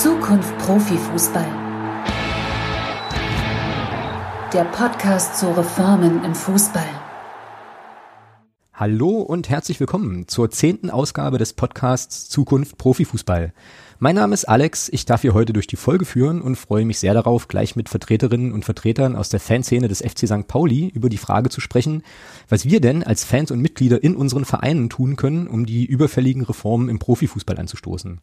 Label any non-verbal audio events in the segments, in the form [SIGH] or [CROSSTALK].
Zukunft Profifußball. Der Podcast zu Reformen im Fußball. Hallo und herzlich willkommen zur zehnten Ausgabe des Podcasts Zukunft Profifußball. Mein Name ist Alex, ich darf hier heute durch die Folge führen und freue mich sehr darauf, gleich mit Vertreterinnen und Vertretern aus der Fanszene des FC St. Pauli über die Frage zu sprechen, was wir denn als Fans und Mitglieder in unseren Vereinen tun können, um die überfälligen Reformen im Profifußball anzustoßen.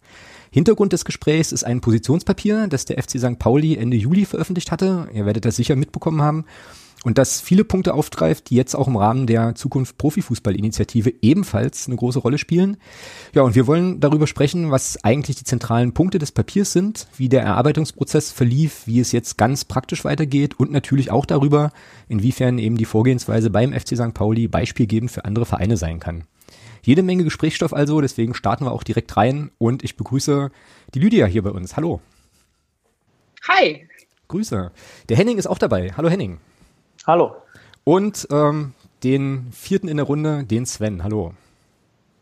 Hintergrund des Gesprächs ist ein Positionspapier, das der FC St. Pauli Ende Juli veröffentlicht hatte. Ihr werdet das sicher mitbekommen haben und das viele Punkte aufgreift, die jetzt auch im Rahmen der Zukunft Profifußball-Initiative ebenfalls eine große Rolle spielen. Ja, und wir wollen darüber sprechen, was eigentlich die zentralen Punkte des Papiers sind, wie der Erarbeitungsprozess verlief, wie es jetzt ganz praktisch weitergeht und natürlich auch darüber, inwiefern eben die Vorgehensweise beim FC St. Pauli beispielgebend für andere Vereine sein kann. Jede Menge Gesprächsstoff also, deswegen starten wir auch direkt rein und ich begrüße die Lydia hier bei uns. Hallo. Hi. Grüße. Der Henning ist auch dabei. Hallo Henning. Hallo. Und ähm, den vierten in der Runde, den Sven. Hallo.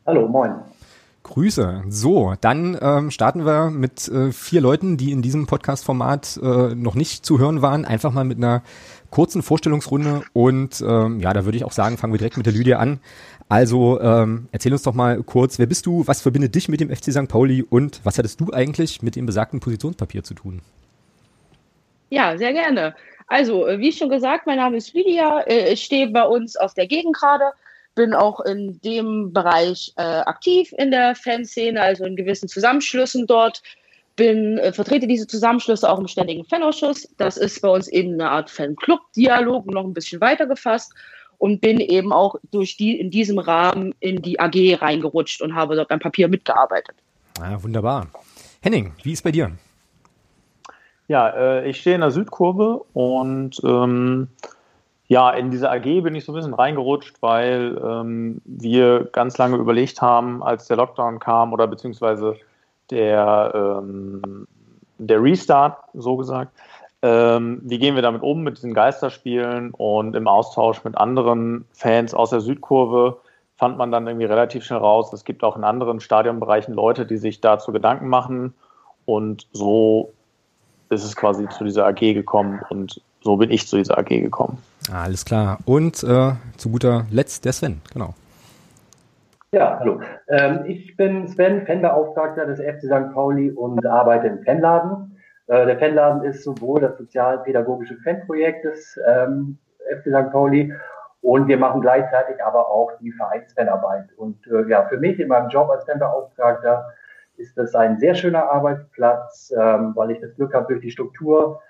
Hallo, moin. Grüße. So, dann ähm, starten wir mit äh, vier Leuten, die in diesem Podcast-Format äh, noch nicht zu hören waren. Einfach mal mit einer kurzen Vorstellungsrunde. Und ähm, ja, da würde ich auch sagen, fangen wir direkt mit der Lydia an. Also ähm, erzähl uns doch mal kurz, wer bist du, was verbindet dich mit dem FC St. Pauli und was hattest du eigentlich mit dem besagten Positionspapier zu tun? Ja, sehr gerne. Also, äh, wie schon gesagt, mein Name ist Lydia. Äh, ich stehe bei uns auf der Gegend gerade, bin auch in dem Bereich äh, aktiv in der Fanszene, also in gewissen Zusammenschlüssen dort. Bin, äh, vertrete diese Zusammenschlüsse auch im ständigen Fanausschuss. Das ist bei uns eben eine Art Fanclub-Dialog, noch ein bisschen weiter gefasst. Und bin eben auch durch die, in diesem Rahmen in die AG reingerutscht und habe dort beim Papier mitgearbeitet. Ah, wunderbar. Henning, wie ist bei dir? Ja, äh, ich stehe in der Südkurve und ähm, ja, in diese AG bin ich so ein bisschen reingerutscht, weil ähm, wir ganz lange überlegt haben, als der Lockdown kam oder beziehungsweise der, ähm, der Restart, so gesagt, ähm, wie gehen wir damit um mit diesen Geisterspielen und im Austausch mit anderen Fans aus der Südkurve fand man dann irgendwie relativ schnell raus, es gibt auch in anderen Stadionbereichen Leute, die sich dazu Gedanken machen und so ist es quasi zu dieser AG gekommen und so bin ich zu dieser AG gekommen. Alles klar. Und äh, zu guter Letzt der Sven, genau. Ja, hallo. Ähm, ich bin Sven, Fanbeauftragter des FC St. Pauli und arbeite im Fanladen. Äh, der Fanladen ist sowohl das sozialpädagogische Fanprojekt des ähm, FC St. Pauli und wir machen gleichzeitig aber auch die Vereinsfanarbeit. Und äh, ja, für mich in meinem Job als Fanbeauftragter ist das ein sehr schöner Arbeitsplatz, ähm, weil ich das Glück habe, durch die Struktur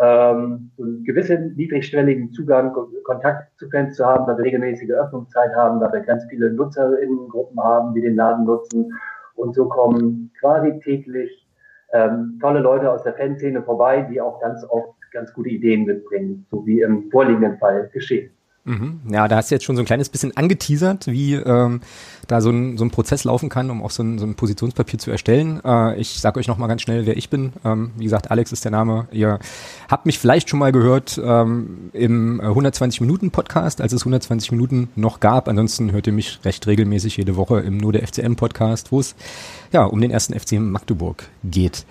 ähm, einen gewissen niedrigschwelligen Zugang, Kontakt zu Fans zu haben, da wir regelmäßige Öffnungszeit haben, da wir ganz viele Nutzerinnengruppen haben, die den Laden nutzen. Und so kommen quasi täglich ähm, tolle Leute aus der Fanszene vorbei, die auch ganz oft ganz gute Ideen mitbringen, so wie im vorliegenden Fall geschehen. Mhm. Ja, da hast du jetzt schon so ein kleines bisschen angeteasert, wie ähm, da so ein, so ein Prozess laufen kann, um auch so ein, so ein Positionspapier zu erstellen. Äh, ich sage euch nochmal ganz schnell, wer ich bin. Ähm, wie gesagt, Alex ist der Name. Ihr habt mich vielleicht schon mal gehört ähm, im 120-Minuten-Podcast, als es 120 Minuten noch gab. Ansonsten hört ihr mich recht regelmäßig jede Woche im Nur der FCM-Podcast, wo es ja um den ersten FC Magdeburg geht.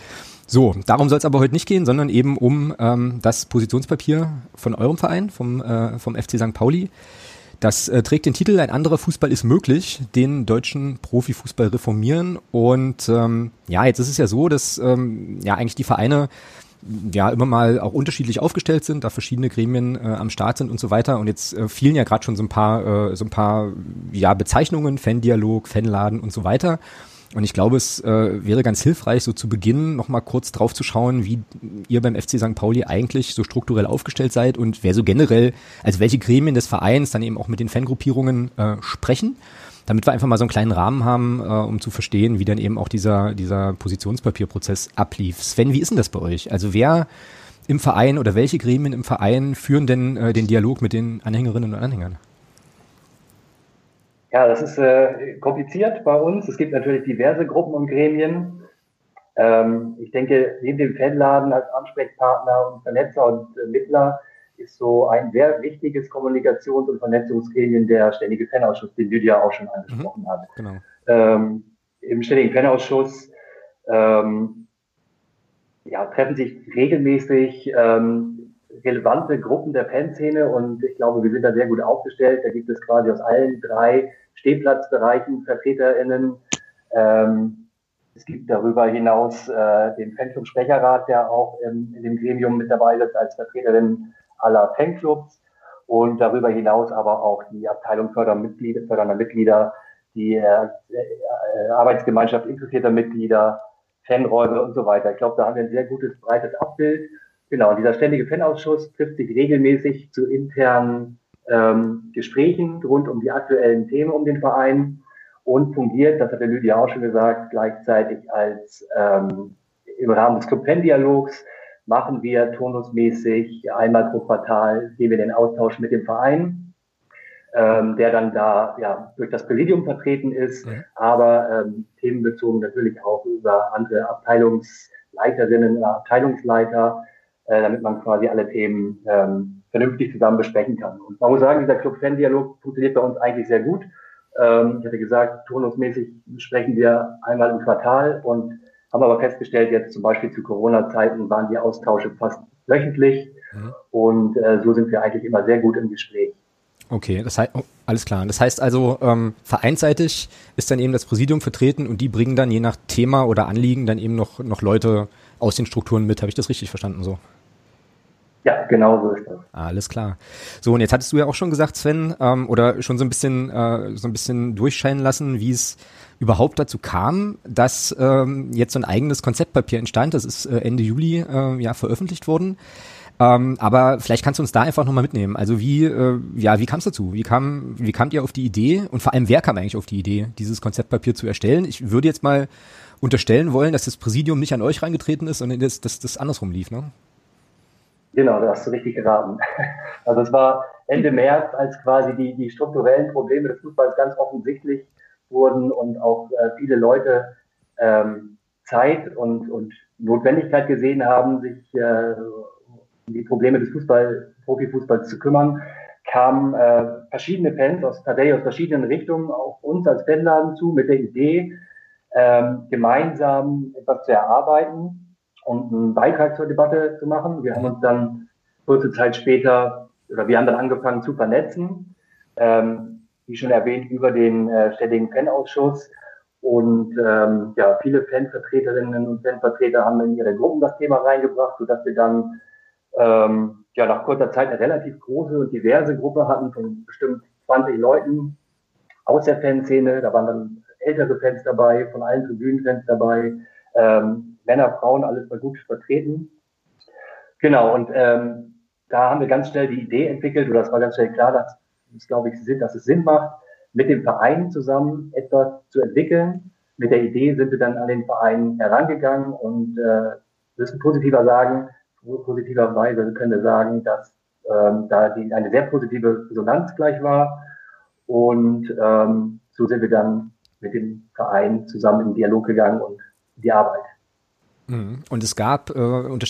So, darum soll es aber heute nicht gehen, sondern eben um ähm, das Positionspapier von eurem Verein, vom, äh, vom FC St. Pauli. Das äh, trägt den Titel Ein anderer Fußball ist möglich, den deutschen Profifußball reformieren. Und ähm, ja, jetzt ist es ja so, dass ähm, ja eigentlich die Vereine ja immer mal auch unterschiedlich aufgestellt sind, da verschiedene Gremien äh, am Start sind und so weiter. Und jetzt äh, fielen ja gerade schon so ein paar, äh, so ein paar ja, Bezeichnungen, Fandialog, Fanladen und so weiter. Und ich glaube, es äh, wäre ganz hilfreich, so zu Beginn nochmal kurz drauf zu schauen, wie ihr beim FC St. Pauli eigentlich so strukturell aufgestellt seid und wer so generell, also welche Gremien des Vereins dann eben auch mit den Fangruppierungen äh, sprechen, damit wir einfach mal so einen kleinen Rahmen haben, äh, um zu verstehen, wie dann eben auch dieser, dieser Positionspapierprozess ablief. Sven, wie ist denn das bei euch? Also wer im Verein oder welche Gremien im Verein führen denn äh, den Dialog mit den Anhängerinnen und Anhängern? Ja, das ist äh, kompliziert bei uns. Es gibt natürlich diverse Gruppen und Gremien. Ähm, ich denke, neben dem Fanladen als Ansprechpartner und Vernetzer und äh, Mittler ist so ein sehr wichtiges Kommunikations- und Vernetzungsgremien der Ständige Fanausschuss, den Lydia auch schon angesprochen mhm, hat. Genau. Ähm, Im Ständigen Fanausschuss ähm, ja, treffen sich regelmäßig ähm, relevante Gruppen der Fanszene und ich glaube, wir sind da sehr gut aufgestellt. Da gibt es quasi aus allen drei Stehplatzbereichen VertreterInnen. Ähm, es gibt darüber hinaus äh, den Fanclub Sprecherrat, der auch ähm, in dem Gremium mit dabei ist als Vertreterin aller Fanclubs und darüber hinaus aber auch die Abteilung Fördermitglieder, fördernder Mitglieder, die äh, äh, Arbeitsgemeinschaft interessierter Mitglieder, Fanräume und so weiter. Ich glaube, da haben wir ein sehr gutes, breites Abbild. Genau, dieser ständige Fanausschuss trifft sich regelmäßig zu internen ähm, Gesprächen rund um die aktuellen Themen um den Verein und fungiert, das hat der Lydia auch schon gesagt, gleichzeitig als ähm, im Rahmen des Club-Fan-Dialogs machen wir turnusmäßig einmal pro Quartal gehen wir den Austausch mit dem Verein, ähm, der dann da ja durch das Präsidium vertreten ist, mhm. aber ähm, themenbezogen natürlich auch über andere Abteilungsleiterinnen oder Abteilungsleiter, äh, damit man quasi alle Themen ähm, vernünftig zusammen besprechen kann. Und man muss sagen, dieser Club-Fan-Dialog funktioniert bei uns eigentlich sehr gut. Ähm, ich hatte gesagt, turnusmäßig sprechen wir einmal im Quartal und haben aber festgestellt, jetzt zum Beispiel zu Corona-Zeiten waren die Austausche fast wöchentlich mhm. und äh, so sind wir eigentlich immer sehr gut im Gespräch. Okay, das heißt, oh, alles klar. Das heißt also, ähm, vereinsseitig ist dann eben das Präsidium vertreten und die bringen dann je nach Thema oder Anliegen dann eben noch, noch Leute aus den Strukturen mit. Habe ich das richtig verstanden so? Ja, genau so ist das. Alles klar. So, und jetzt hattest du ja auch schon gesagt, Sven, ähm, oder schon so ein bisschen, äh, so ein bisschen durchscheinen lassen, wie es überhaupt dazu kam, dass ähm, jetzt so ein eigenes Konzeptpapier entstand. Das ist äh, Ende Juli äh, ja veröffentlicht worden. Ähm, aber vielleicht kannst du uns da einfach nochmal mitnehmen. Also wie, äh, ja, wie kam es dazu? Wie kam, wie kamt ihr auf die Idee? Und vor allem, wer kam eigentlich auf die Idee, dieses Konzeptpapier zu erstellen? Ich würde jetzt mal unterstellen wollen, dass das Präsidium nicht an euch reingetreten ist, sondern dass das andersrum lief, ne? Genau, da hast du richtig geraten. [LAUGHS] Also es war Ende März, als quasi die, die strukturellen Probleme des Fußballs ganz offensichtlich wurden und auch äh, viele Leute ähm, Zeit und, und Notwendigkeit gesehen haben, sich äh, um die Probleme des Fußball, Profifußballs zu kümmern, kamen äh, verschiedene Fans aus tatsächlich aus verschiedenen Richtungen auf uns als Fanladen zu mit der Idee, ähm, gemeinsam etwas zu erarbeiten, und einen Beitrag zur Debatte zu machen. Wir haben uns dann kurze Zeit später, oder wir haben dann angefangen zu vernetzen, ähm, wie schon erwähnt, über den äh, ständigen Fanausschuss. Und ähm, ja, viele Fanvertreterinnen und Fanvertreter haben in ihre Gruppen das Thema reingebracht, sodass wir dann ähm, ja nach kurzer Zeit eine relativ große und diverse Gruppe hatten von bestimmt 20 Leuten aus der Fanszene. Da waren dann ältere Fans dabei, von allen Tribünenfans dabei, ähm, Männer, Frauen, alles mal gut vertreten. Genau, und ähm, da haben wir ganz schnell die Idee entwickelt, oder es war ganz schnell klar, dass es, glaube ich, Sinn, dass es Sinn macht, mit dem Verein zusammen etwas zu entwickeln. Mit der Idee sind wir dann an den Verein herangegangen und äh, müssen positiver sagen, positiverweise können wir sagen, dass ähm, da die, eine sehr positive Resonanz gleich war. Und ähm, so sind wir dann mit dem Verein zusammen in Dialog gegangen und die Arbeit. Mhm. Und es gab, äh,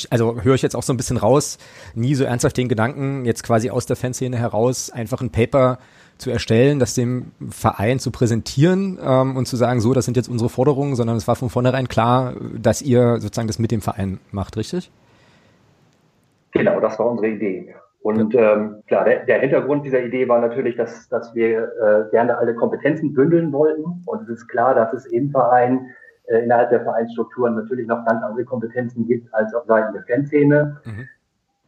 also höre ich jetzt auch so ein bisschen raus, nie so ernsthaft den Gedanken, jetzt quasi aus der Fanszene heraus einfach ein Paper zu erstellen, das dem Verein zu präsentieren ähm, und zu sagen, so, das sind jetzt unsere Forderungen, sondern es war von vornherein klar, dass ihr sozusagen das mit dem Verein macht, richtig? Genau, das war unsere Idee. Und ja. ähm, klar, der, der, Hintergrund dieser Idee war natürlich, dass, dass wir äh, gerne alle Kompetenzen bündeln wollten. Und es ist klar, dass es im Verein äh, innerhalb der Vereinsstrukturen natürlich noch ganz andere Kompetenzen gibt als auf Seiten der Fanszene. Mhm.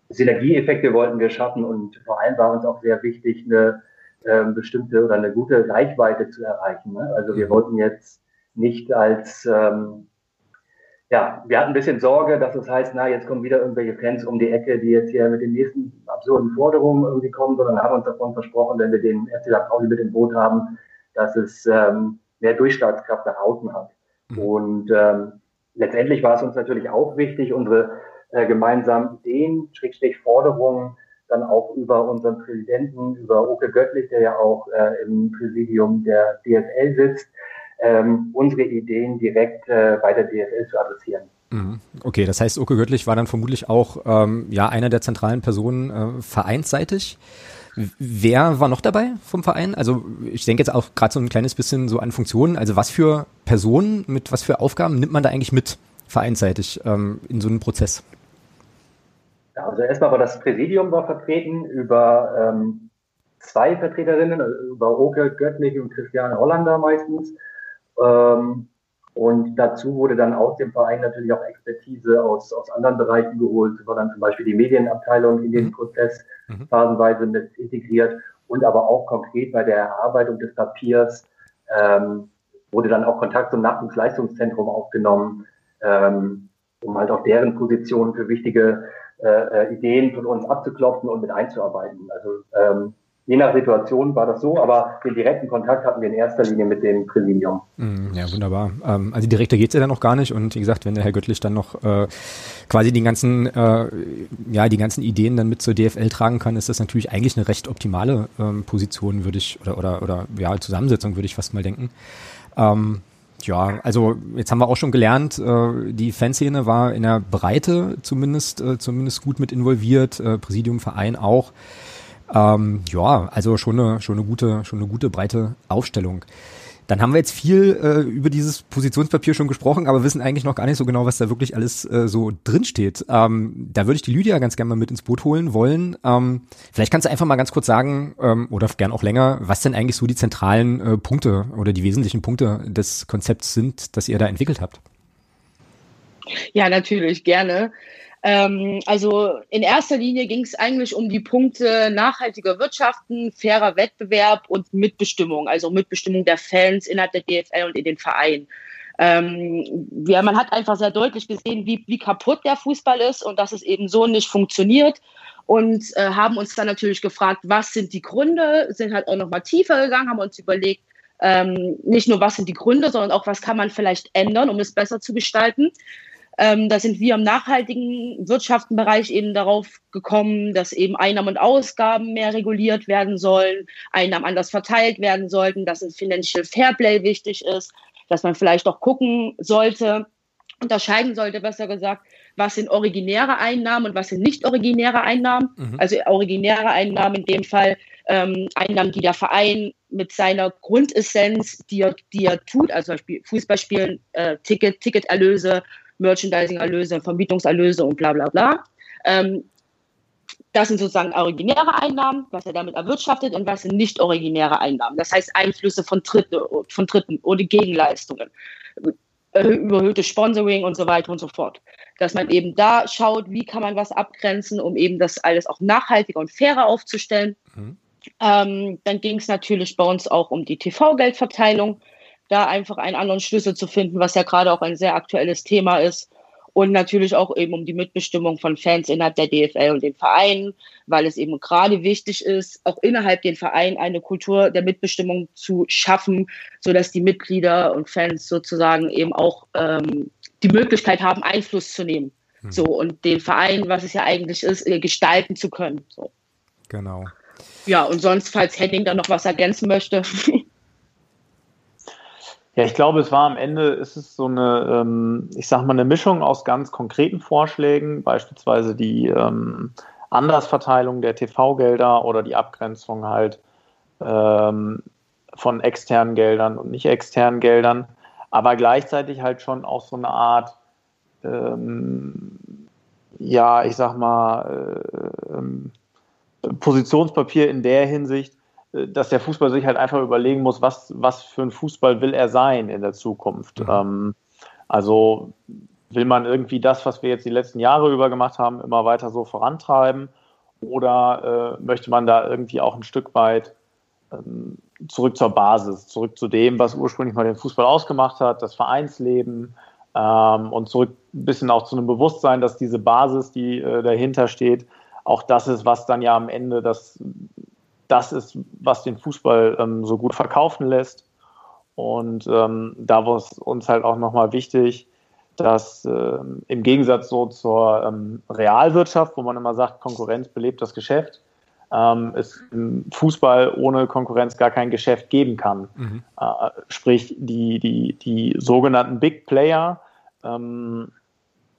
Synergieeffekte wollten wir schaffen und vor allem war uns auch sehr wichtig, eine äh, bestimmte oder eine gute Reichweite zu erreichen. Ne? Also wir mhm. wollten jetzt nicht als ähm, ja, wir hatten ein bisschen Sorge, dass es heißt, na, jetzt kommen wieder irgendwelche Fans um die Ecke, die jetzt hier mit den nächsten absurden Forderungen irgendwie kommen, sondern haben uns davon versprochen, wenn wir den FC St. Pauli mit dem Boot haben, dass es ähm, mehr Durchschlagskraft nach außen hat. Mhm. Und ähm, letztendlich war es uns natürlich auch wichtig, unsere äh, gemeinsamen Ideen, Schrägstrich Forderungen, dann auch über unseren Präsidenten, über Oke Göttlich, der ja auch äh, im Präsidium der DSL sitzt, ähm, unsere Ideen direkt äh, bei der DSL zu adressieren. Mhm. Okay, das heißt, Oke Göttlich war dann vermutlich auch ähm, ja einer der zentralen Personen äh, vereinsseitig. Wer war noch dabei vom Verein? Also ich denke jetzt auch gerade so ein kleines bisschen so an Funktionen. Also was für Personen mit was für Aufgaben nimmt man da eigentlich mit vereinsseitig ähm, in so einem Prozess? Ja, also erstmal war das Präsidium war vertreten über ähm, zwei Vertreterinnen, also über Oke Göttlich und Christiane Hollander meistens. Ähm, und dazu wurde dann aus dem Verein natürlich auch Expertise aus, aus anderen Bereichen geholt, war dann zum Beispiel die Medienabteilung in den mhm. Prozess mhm. phasenweise mit integriert und aber auch konkret bei der Erarbeitung des Papiers ähm, wurde dann auch Kontakt zum Nachwuchsleistungszentrum aufgenommen, ähm, um halt auch deren Position für wichtige äh, äh Ideen von uns abzuklopfen und mit einzuarbeiten. Also ähm, Je nach Situation war das so, aber den direkten Kontakt hatten wir in erster Linie mit dem Präsidium. Mm, ja, wunderbar. Ähm, also direkter geht's ja dann noch gar nicht. Und wie gesagt, wenn der Herr Göttlich dann noch äh, quasi die ganzen, äh, ja, die ganzen Ideen dann mit zur DFL tragen kann, ist das natürlich eigentlich eine recht optimale ähm, Position, würde ich, oder, oder, oder ja, Zusammensetzung, würde ich fast mal denken. Ähm, ja, also jetzt haben wir auch schon gelernt, äh, die Fanszene war in der Breite zumindest, äh, zumindest gut mit involviert, äh, Präsidium, Verein auch. Ähm, ja, also schon eine, schon eine gute, schon eine gute breite Aufstellung. Dann haben wir jetzt viel äh, über dieses Positionspapier schon gesprochen, aber wissen eigentlich noch gar nicht so genau, was da wirklich alles äh, so drinsteht. Ähm, da würde ich die Lydia ganz gerne mal mit ins Boot holen wollen. Ähm, vielleicht kannst du einfach mal ganz kurz sagen, ähm, oder gern auch länger, was denn eigentlich so die zentralen äh, Punkte oder die wesentlichen Punkte des Konzepts sind, das ihr da entwickelt habt. Ja, natürlich, gerne. Ähm, also in erster Linie ging es eigentlich um die Punkte nachhaltiger Wirtschaften, fairer Wettbewerb und Mitbestimmung, also Mitbestimmung der Fans innerhalb der DFL und in den Vereinen. Ähm, ja, man hat einfach sehr deutlich gesehen, wie, wie kaputt der Fußball ist und dass es eben so nicht funktioniert und äh, haben uns dann natürlich gefragt, was sind die Gründe, sind halt auch nochmal tiefer gegangen, haben uns überlegt, ähm, nicht nur was sind die Gründe, sondern auch was kann man vielleicht ändern, um es besser zu gestalten. Ähm, da sind wir im nachhaltigen Wirtschaftenbereich eben darauf gekommen, dass eben Einnahmen und Ausgaben mehr reguliert werden sollen, Einnahmen anders verteilt werden sollten, dass ein Financial Fairplay wichtig ist, dass man vielleicht auch gucken sollte, unterscheiden sollte, besser gesagt, was sind originäre Einnahmen und was sind nicht originäre Einnahmen. Mhm. Also originäre Einnahmen in dem Fall ähm, Einnahmen, die der Verein mit seiner Grundessenz, die er, die er tut, also Fußballspielen, äh, Ticket, Ticketerlöse, Merchandising-Erlöse, Vermietungserlöse und bla bla bla. Ähm, das sind sozusagen originäre Einnahmen, was er damit erwirtschaftet und was sind nicht originäre Einnahmen. Das heißt Einflüsse von, Dritte, von Dritten oder Gegenleistungen, überhöhte Sponsoring und so weiter und so fort. Dass man eben da schaut, wie kann man was abgrenzen, um eben das alles auch nachhaltiger und fairer aufzustellen. Mhm. Ähm, dann ging es natürlich bei uns auch um die TV-Geldverteilung da einfach einen anderen Schlüssel zu finden, was ja gerade auch ein sehr aktuelles Thema ist. Und natürlich auch eben um die Mitbestimmung von Fans innerhalb der DFL und den Vereinen, weil es eben gerade wichtig ist, auch innerhalb den Vereinen eine Kultur der Mitbestimmung zu schaffen, sodass die Mitglieder und Fans sozusagen eben auch ähm, die Möglichkeit haben, Einfluss zu nehmen. Hm. So und den Verein, was es ja eigentlich ist, äh, gestalten zu können. So. Genau. Ja, und sonst, falls Henning da noch was ergänzen möchte. [LAUGHS] Ja, ich glaube, es war am Ende, ist es so eine, ähm, ich sag mal, eine Mischung aus ganz konkreten Vorschlägen, beispielsweise die ähm, Andersverteilung der TV-Gelder oder die Abgrenzung halt ähm, von externen Geldern und nicht externen Geldern, aber gleichzeitig halt schon auch so eine Art, ja, ich sag mal, äh, Positionspapier in der Hinsicht, dass der Fußball sich halt einfach überlegen muss, was, was für ein Fußball will er sein in der Zukunft. Mhm. Ähm, also will man irgendwie das, was wir jetzt die letzten Jahre über gemacht haben, immer weiter so vorantreiben? Oder äh, möchte man da irgendwie auch ein Stück weit ähm, zurück zur Basis, zurück zu dem, was ursprünglich mal den Fußball ausgemacht hat, das Vereinsleben ähm, und zurück ein bisschen auch zu einem Bewusstsein, dass diese Basis, die äh, dahinter steht, auch das ist, was dann ja am Ende das das ist, was den Fußball ähm, so gut verkaufen lässt. Und ähm, da war es uns halt auch nochmal wichtig, dass äh, im Gegensatz so zur ähm, Realwirtschaft, wo man immer sagt, Konkurrenz belebt das Geschäft, ähm, es im Fußball ohne Konkurrenz gar kein Geschäft geben kann. Mhm. Äh, sprich, die, die, die sogenannten Big Player ähm,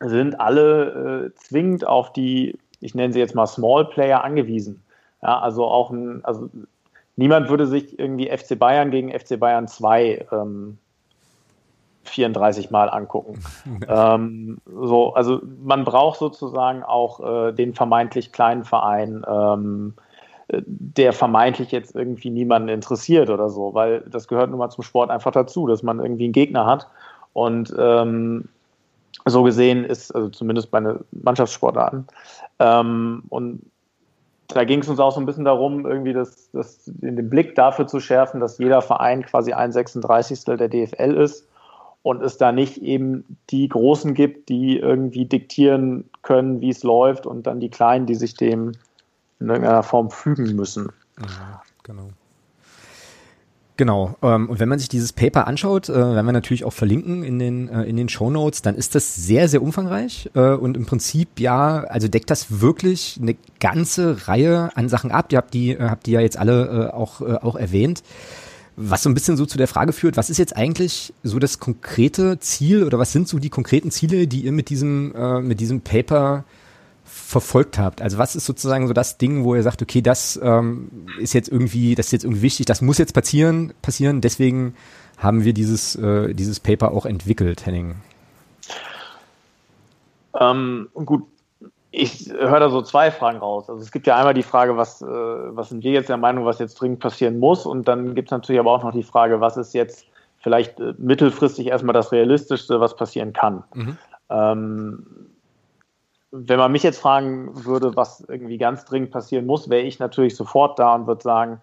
sind alle äh, zwingend auf die, ich nenne sie jetzt mal Small Player angewiesen. Ja, also auch ein, also niemand würde sich irgendwie FC Bayern gegen FC Bayern 2 ähm, 34 Mal angucken. [LAUGHS] ähm, so, also man braucht sozusagen auch äh, den vermeintlich kleinen Verein, ähm, der vermeintlich jetzt irgendwie niemanden interessiert oder so, weil das gehört nun mal zum Sport einfach dazu, dass man irgendwie einen Gegner hat. Und ähm, so gesehen ist, also zumindest bei den Mannschaftssportarten. Ähm, und da ging es uns auch so ein bisschen darum, irgendwie das, das, den Blick dafür zu schärfen, dass jeder Verein quasi ein 36. der DFL ist und es da nicht eben die Großen gibt, die irgendwie diktieren können, wie es läuft und dann die Kleinen, die sich dem in irgendeiner Form fügen müssen. Ja, genau. Genau. Ähm, und wenn man sich dieses Paper anschaut, äh, werden wir natürlich auch verlinken in den äh, in den Show Notes, dann ist das sehr sehr umfangreich äh, und im Prinzip ja, also deckt das wirklich eine ganze Reihe an Sachen ab. Ihr habt die äh, habt die ja jetzt alle äh, auch äh, auch erwähnt. Was so ein bisschen so zu der Frage führt, was ist jetzt eigentlich so das konkrete Ziel oder was sind so die konkreten Ziele, die ihr mit diesem äh, mit diesem Paper verfolgt habt. Also was ist sozusagen so das Ding, wo ihr sagt, okay, das ähm, ist jetzt irgendwie, das ist jetzt irgendwie wichtig, das muss jetzt passieren, passieren. Deswegen haben wir dieses äh, dieses Paper auch entwickelt, Henning. Ähm, gut, ich höre da so zwei Fragen raus. Also es gibt ja einmal die Frage, was, äh, was sind wir jetzt der Meinung, was jetzt dringend passieren muss? Und dann gibt es natürlich aber auch noch die Frage, was ist jetzt vielleicht äh, mittelfristig erstmal das Realistischste, was passieren kann. Mhm. Ähm, wenn man mich jetzt fragen würde, was irgendwie ganz dringend passieren muss, wäre ich natürlich sofort da und würde sagen,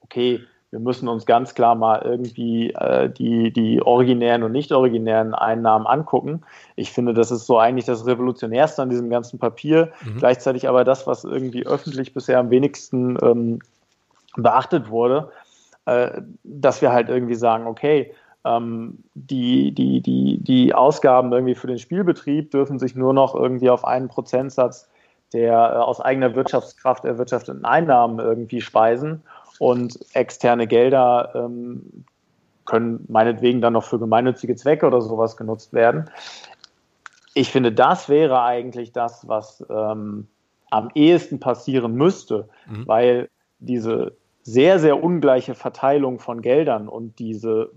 okay, wir müssen uns ganz klar mal irgendwie äh, die, die originären und nicht originären Einnahmen angucken. Ich finde, das ist so eigentlich das Revolutionärste an diesem ganzen Papier, mhm. gleichzeitig aber das, was irgendwie öffentlich bisher am wenigsten ähm, beachtet wurde, äh, dass wir halt irgendwie sagen, okay, die, die, die, die Ausgaben irgendwie für den Spielbetrieb dürfen sich nur noch irgendwie auf einen Prozentsatz der äh, aus eigener Wirtschaftskraft erwirtschafteten Einnahmen irgendwie speisen und externe Gelder ähm, können meinetwegen dann noch für gemeinnützige Zwecke oder sowas genutzt werden. Ich finde, das wäre eigentlich das, was ähm, am ehesten passieren müsste, mhm. weil diese sehr, sehr ungleiche Verteilung von Geldern und diese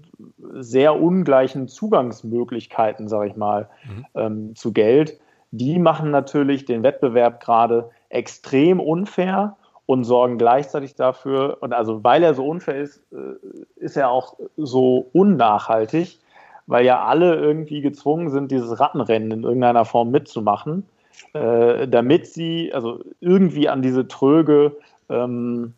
sehr ungleichen Zugangsmöglichkeiten, sage ich mal, mhm. ähm, zu Geld, die machen natürlich den Wettbewerb gerade extrem unfair und sorgen gleichzeitig dafür, und also weil er so unfair ist, äh, ist er auch so unnachhaltig, weil ja alle irgendwie gezwungen sind, dieses Rattenrennen in irgendeiner Form mitzumachen, äh, damit sie also irgendwie an diese Tröge ähm,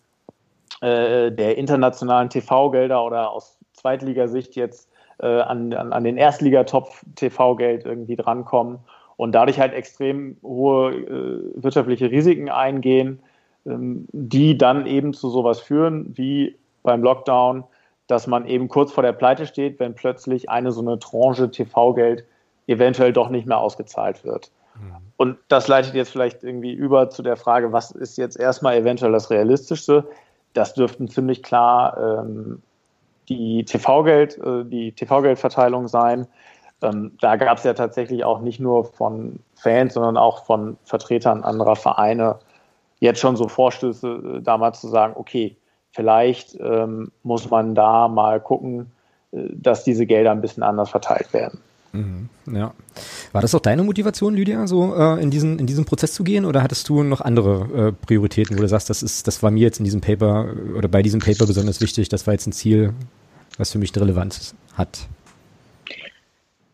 äh, der internationalen TV-Gelder oder aus Zweitligasicht jetzt äh, an, an, an den Erstligatopf TV-Geld irgendwie drankommen und dadurch halt extrem hohe äh, wirtschaftliche Risiken eingehen, ähm, die dann eben zu sowas führen wie beim Lockdown, dass man eben kurz vor der Pleite steht, wenn plötzlich eine so eine Tranche TV-Geld eventuell doch nicht mehr ausgezahlt wird. Mhm. Und das leitet jetzt vielleicht irgendwie über zu der Frage, was ist jetzt erstmal eventuell das Realistischste? das dürften ziemlich klar ähm, die TV-Geld, äh, die TV-Geldverteilung sein. Ähm, da gab es ja tatsächlich auch nicht nur von Fans, sondern auch von Vertretern anderer Vereine jetzt schon so Vorstöße, äh, damals zu sagen, okay, vielleicht ähm, muss man da mal gucken, äh, dass diese Gelder ein bisschen anders verteilt werden. Mhm, ja. War das auch deine Motivation, Lydia, so äh, in diesen in diesen Prozess zu gehen, oder hattest du noch andere äh, Prioritäten, wo du sagst, das ist, das war mir jetzt in diesem Paper oder bei diesem Paper besonders wichtig, das war jetzt ein Ziel, was für mich Relevanz hat?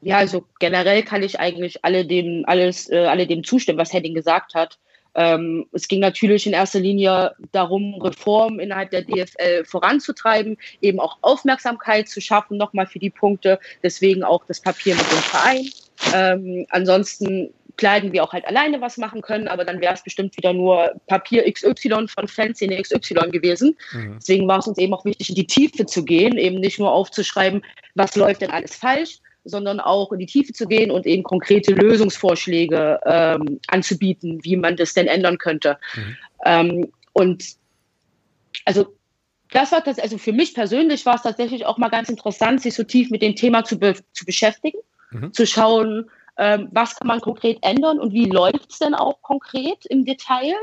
Ja, also generell kann ich eigentlich alle dem alles äh, alle dem zustimmen, was Henning gesagt hat. Ähm, es ging natürlich in erster Linie darum, Reformen innerhalb der DFL voranzutreiben, eben auch Aufmerksamkeit zu schaffen, nochmal für die Punkte. Deswegen auch das Papier mit dem Verein. Ähm, ansonsten kleiden wir auch halt alleine was machen können, aber dann wäre es bestimmt wieder nur Papier XY von Fanszene XY gewesen. Mhm. Deswegen war es uns eben auch wichtig, in die Tiefe zu gehen, eben nicht nur aufzuschreiben, was läuft denn alles falsch, sondern auch in die Tiefe zu gehen und eben konkrete Lösungsvorschläge ähm, anzubieten, wie man das denn ändern könnte. Mhm. Ähm, und also das war das, also für mich persönlich war es tatsächlich auch mal ganz interessant, sich so tief mit dem Thema zu, be zu beschäftigen, mhm. zu schauen, ähm, was kann man konkret ändern und wie läuft es denn auch konkret im Detail.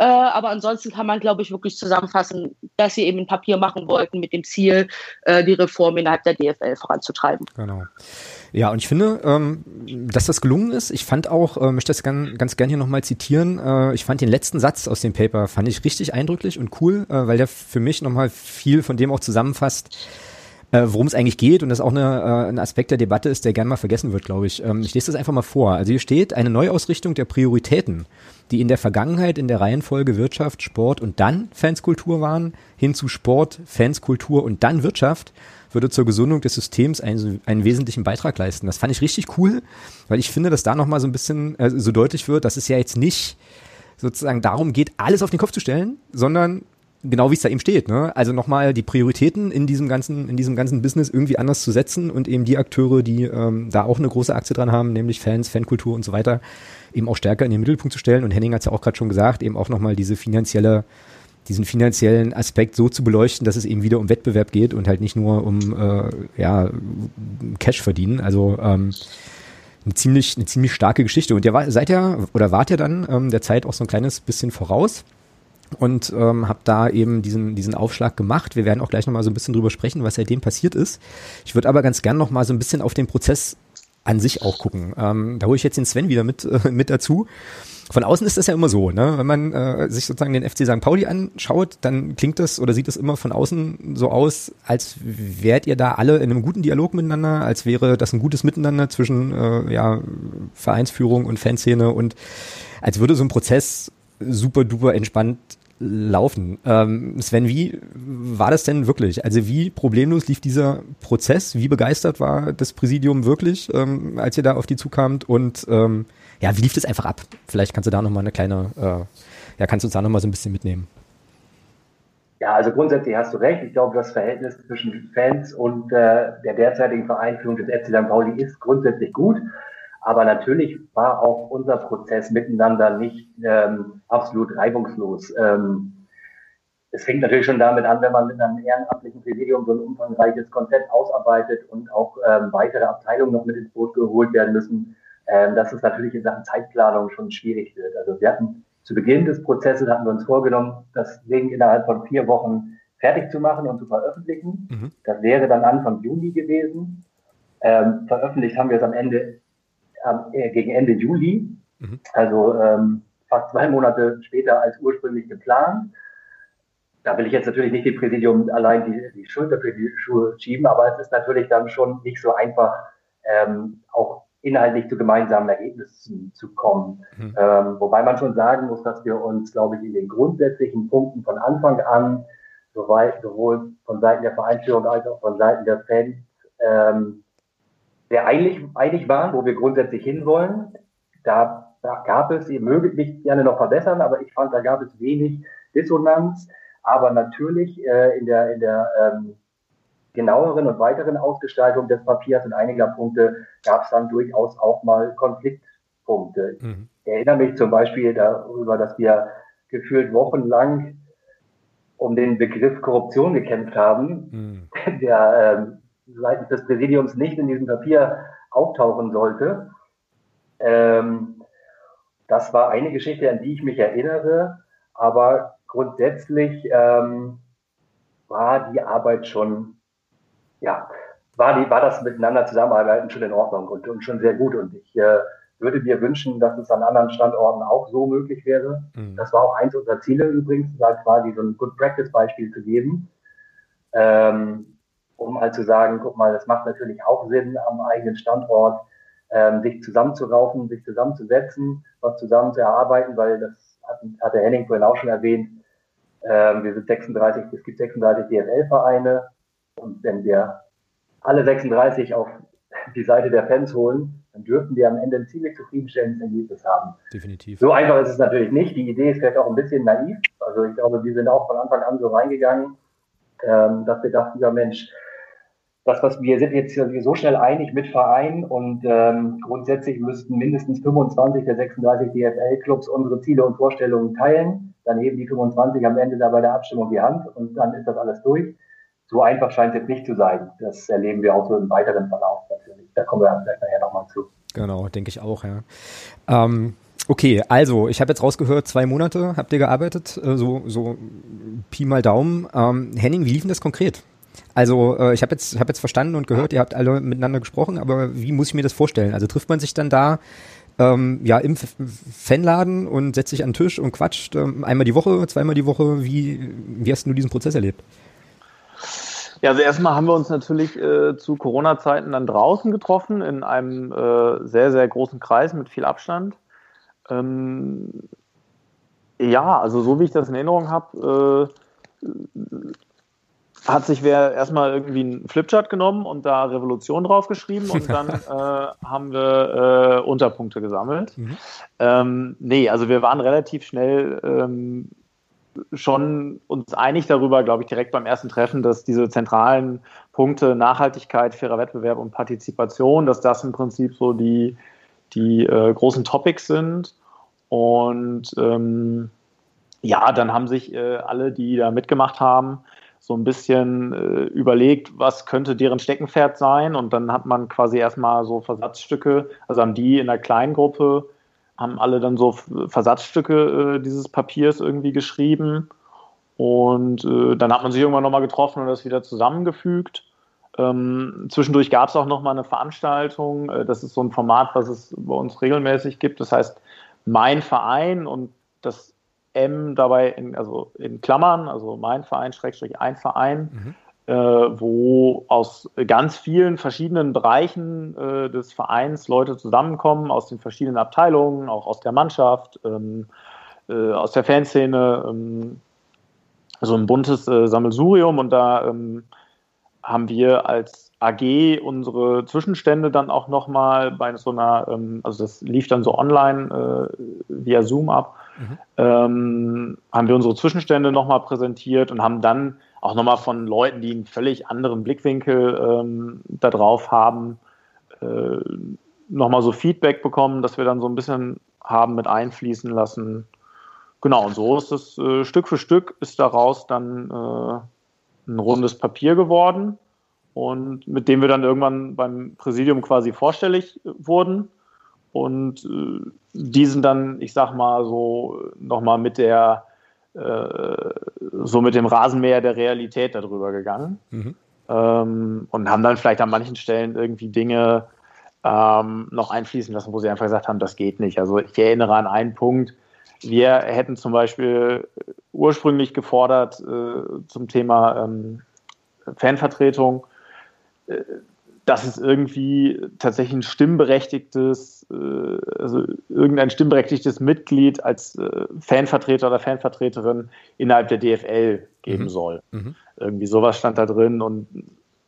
Äh, aber ansonsten kann man, glaube ich, wirklich zusammenfassen, dass sie eben ein Papier machen wollten mit dem Ziel, äh, die Reform innerhalb der DFL voranzutreiben. Genau. Ja, und ich finde, ähm, dass das gelungen ist. Ich fand auch, äh, möchte das ganz, ganz gern hier nochmal zitieren, äh, ich fand den letzten Satz aus dem Paper, fand ich richtig eindrücklich und cool, äh, weil der für mich nochmal viel von dem auch zusammenfasst, äh, worum es eigentlich geht und das auch eine, äh, ein Aspekt der Debatte ist, der gern mal vergessen wird, glaube ich. Ähm, ich lese das einfach mal vor. Also hier steht eine Neuausrichtung der Prioritäten, die in der Vergangenheit in der Reihenfolge Wirtschaft, Sport und dann Fanskultur waren, hin zu Sport, Fanskultur und dann Wirtschaft, würde zur Gesundung des Systems einen, einen wesentlichen Beitrag leisten. Das fand ich richtig cool, weil ich finde, dass da nochmal so ein bisschen äh, so deutlich wird, dass es ja jetzt nicht sozusagen darum geht, alles auf den Kopf zu stellen, sondern genau wie es da eben steht, ne? Also nochmal die Prioritäten in diesem ganzen, in diesem ganzen Business irgendwie anders zu setzen und eben die Akteure, die ähm, da auch eine große Aktie dran haben, nämlich Fans, Fankultur und so weiter, eben auch stärker in den Mittelpunkt zu stellen. Und Henning hat es ja auch gerade schon gesagt, eben auch nochmal diese finanzielle, diesen finanziellen Aspekt so zu beleuchten, dass es eben wieder um Wettbewerb geht und halt nicht nur um äh, ja, Cash verdienen. Also ähm, eine ziemlich, eine ziemlich starke Geschichte. Und ihr war, seid ja oder wart ja dann ähm, der Zeit auch so ein kleines bisschen voraus und ähm, habe da eben diesen, diesen Aufschlag gemacht. Wir werden auch gleich nochmal so ein bisschen drüber sprechen, was seitdem passiert ist. Ich würde aber ganz gern nochmal so ein bisschen auf den Prozess an sich auch gucken. Ähm, da hole ich jetzt den Sven wieder mit, äh, mit dazu. Von außen ist das ja immer so, ne? Wenn man äh, sich sozusagen den FC St. Pauli anschaut, dann klingt das oder sieht das immer von außen so aus, als wärt ihr da alle in einem guten Dialog miteinander, als wäre das ein gutes Miteinander zwischen äh, ja, Vereinsführung und Fanszene und als würde so ein Prozess super duper entspannt laufen. Ähm, Sven, wie war das denn wirklich? Also wie problemlos lief dieser Prozess? Wie begeistert war das Präsidium wirklich, ähm, als ihr da auf die zukamt? Und ähm, ja, wie lief das einfach ab? Vielleicht kannst du da nochmal eine kleine, äh, ja, kannst du uns da nochmal so ein bisschen mitnehmen. Ja, also grundsätzlich hast du recht. Ich glaube, das Verhältnis zwischen Fans und äh, der derzeitigen Vereinführung des FC St. Pauli ist grundsätzlich gut. Aber natürlich war auch unser Prozess miteinander nicht ähm, absolut reibungslos. Ähm, es fängt natürlich schon damit an, wenn man mit einem ehrenamtlichen Präsidium so ein umfangreiches Konzept ausarbeitet und auch ähm, weitere Abteilungen noch mit ins Boot geholt werden müssen, ähm, dass es natürlich in Sachen Zeitplanung schon schwierig wird. Also wir hatten zu Beginn des Prozesses hatten wir uns vorgenommen, das Ding innerhalb von vier Wochen fertig zu machen und zu veröffentlichen. Mhm. Das wäre dann Anfang Juni gewesen. Ähm, veröffentlicht haben wir es am Ende äh, gegen Ende Juli, mhm. also ähm, fast zwei Monate später als ursprünglich geplant. Da will ich jetzt natürlich nicht dem Präsidium allein die, die Schulter für die Schuhe schieben, aber es ist natürlich dann schon nicht so einfach, ähm, auch inhaltlich zu gemeinsamen Ergebnissen zu kommen. Mhm. Ähm, wobei man schon sagen muss, dass wir uns, glaube ich, in den grundsätzlichen Punkten von Anfang an, soweit, sowohl von Seiten der Vereinführung als auch von Seiten der Fans, ähm, sehr einig, einig waren, wo wir grundsätzlich hinwollen. Da, da gab es, ihr möget mich gerne noch verbessern, aber ich fand, da gab es wenig Dissonanz. Aber natürlich äh, in der, in der ähm, genaueren und weiteren Ausgestaltung des Papiers und einiger Punkte gab es dann durchaus auch mal Konfliktpunkte. Mhm. Ich erinnere mich zum Beispiel darüber, dass wir gefühlt wochenlang um den Begriff Korruption gekämpft haben, mhm. [LAUGHS] der ähm, seitens des Präsidiums nicht in diesem Papier auftauchen sollte. Ähm, das war eine Geschichte, an die ich mich erinnere, aber grundsätzlich ähm, war die Arbeit schon, ja, war, die, war das miteinander zusammenarbeiten schon in Ordnung und, und schon sehr gut. Und ich äh, würde mir wünschen, dass es an anderen Standorten auch so möglich wäre. Mhm. Das war auch eins unserer Ziele übrigens, da quasi so ein Good Practice Beispiel zu geben. Ähm, um halt zu sagen, guck mal, das macht natürlich auch Sinn am eigenen Standort, ähm, sich zusammenzuraufen, sich zusammenzusetzen, was zusammen zu erarbeiten, weil das hat, hat der Henning vorhin auch schon erwähnt. Ähm, wir sind 36, es gibt 36 DFL-Vereine und wenn wir alle 36 auf die Seite der Fans holen, dann dürften wir am Ende ein ziemlich zufriedenstellendes Ergebnis haben. Definitiv. So einfach ist es natürlich nicht. Die Idee ist vielleicht auch ein bisschen naiv. Also ich glaube, wir sind auch von Anfang an so reingegangen, ähm, dass wir dachten, ja Mensch, das, was wir sind jetzt so schnell einig mit Verein und ähm, grundsätzlich müssten mindestens 25 der 36 DFL-Clubs unsere Ziele und Vorstellungen teilen. Dann heben die 25 am Ende da bei der Abstimmung die Hand und dann ist das alles durch. So einfach scheint es jetzt nicht zu sein. Das erleben wir auch so im weiteren Verlauf natürlich. Da kommen wir dann vielleicht nachher nochmal zu. Genau, denke ich auch, ja. Ähm Okay, also ich habe jetzt rausgehört, zwei Monate habt ihr gearbeitet, äh, so, so Pi mal Daumen. Ähm, Henning, wie lief denn das konkret? Also äh, ich habe jetzt, hab jetzt verstanden und gehört, ihr habt alle miteinander gesprochen, aber wie muss ich mir das vorstellen? Also trifft man sich dann da ähm, ja im Fanladen und setzt sich an den Tisch und quatscht ähm, einmal die Woche, zweimal die Woche? Wie, wie hast du diesen Prozess erlebt? Ja, also erstmal haben wir uns natürlich äh, zu Corona-Zeiten dann draußen getroffen, in einem äh, sehr, sehr großen Kreis mit viel Abstand. Ähm, ja, also so wie ich das in Erinnerung habe, äh, hat sich wer erstmal irgendwie einen Flipchart genommen und da Revolution draufgeschrieben und dann [LAUGHS] äh, haben wir äh, Unterpunkte gesammelt. Mhm. Ähm, nee, also wir waren relativ schnell ähm, schon uns einig darüber, glaube ich, direkt beim ersten Treffen, dass diese zentralen Punkte Nachhaltigkeit, fairer Wettbewerb und Partizipation, dass das im Prinzip so die, die äh, großen Topics sind. Und ähm, ja, dann haben sich äh, alle, die da mitgemacht haben, so ein bisschen äh, überlegt, was könnte deren Steckenpferd sein. Und dann hat man quasi erstmal so Versatzstücke, also haben die in einer kleinen Gruppe, haben alle dann so Versatzstücke äh, dieses Papiers irgendwie geschrieben. Und äh, dann hat man sich irgendwann nochmal getroffen und das wieder zusammengefügt. Ähm, zwischendurch gab es auch nochmal eine Veranstaltung. Äh, das ist so ein Format, was es bei uns regelmäßig gibt. Das heißt, mein Verein und das M dabei in, also in Klammern, also mein Verein, Schrägstrich ein Verein, mhm. äh, wo aus ganz vielen verschiedenen Bereichen äh, des Vereins Leute zusammenkommen, aus den verschiedenen Abteilungen, auch aus der Mannschaft, ähm, äh, aus der Fanszene, ähm, so ein buntes äh, Sammelsurium und da ähm, haben wir als AG unsere Zwischenstände dann auch nochmal bei so einer, ähm, also das lief dann so online äh, via Zoom ab, mhm. ähm, haben wir unsere Zwischenstände nochmal präsentiert und haben dann auch nochmal von Leuten, die einen völlig anderen Blickwinkel ähm, da drauf haben, äh, nochmal so Feedback bekommen, dass wir dann so ein bisschen haben mit einfließen lassen. Genau, und so ist es äh, Stück für Stück ist daraus dann äh, ein rundes Papier geworden und mit dem wir dann irgendwann beim Präsidium quasi vorstellig wurden und äh, diesen dann, ich sag mal so, nochmal mit der, äh, so mit dem Rasenmäher der Realität darüber gegangen mhm. ähm, und haben dann vielleicht an manchen Stellen irgendwie Dinge ähm, noch einfließen lassen, wo sie einfach gesagt haben, das geht nicht. Also ich erinnere an einen Punkt, wir hätten zum Beispiel ursprünglich gefordert äh, zum Thema ähm, Fanvertretung, dass es irgendwie tatsächlich ein stimmberechtigtes, äh, also irgendein stimmberechtigtes Mitglied als äh, Fanvertreter oder Fanvertreterin innerhalb der DFL geben mhm. soll. Mhm. Irgendwie sowas stand da drin und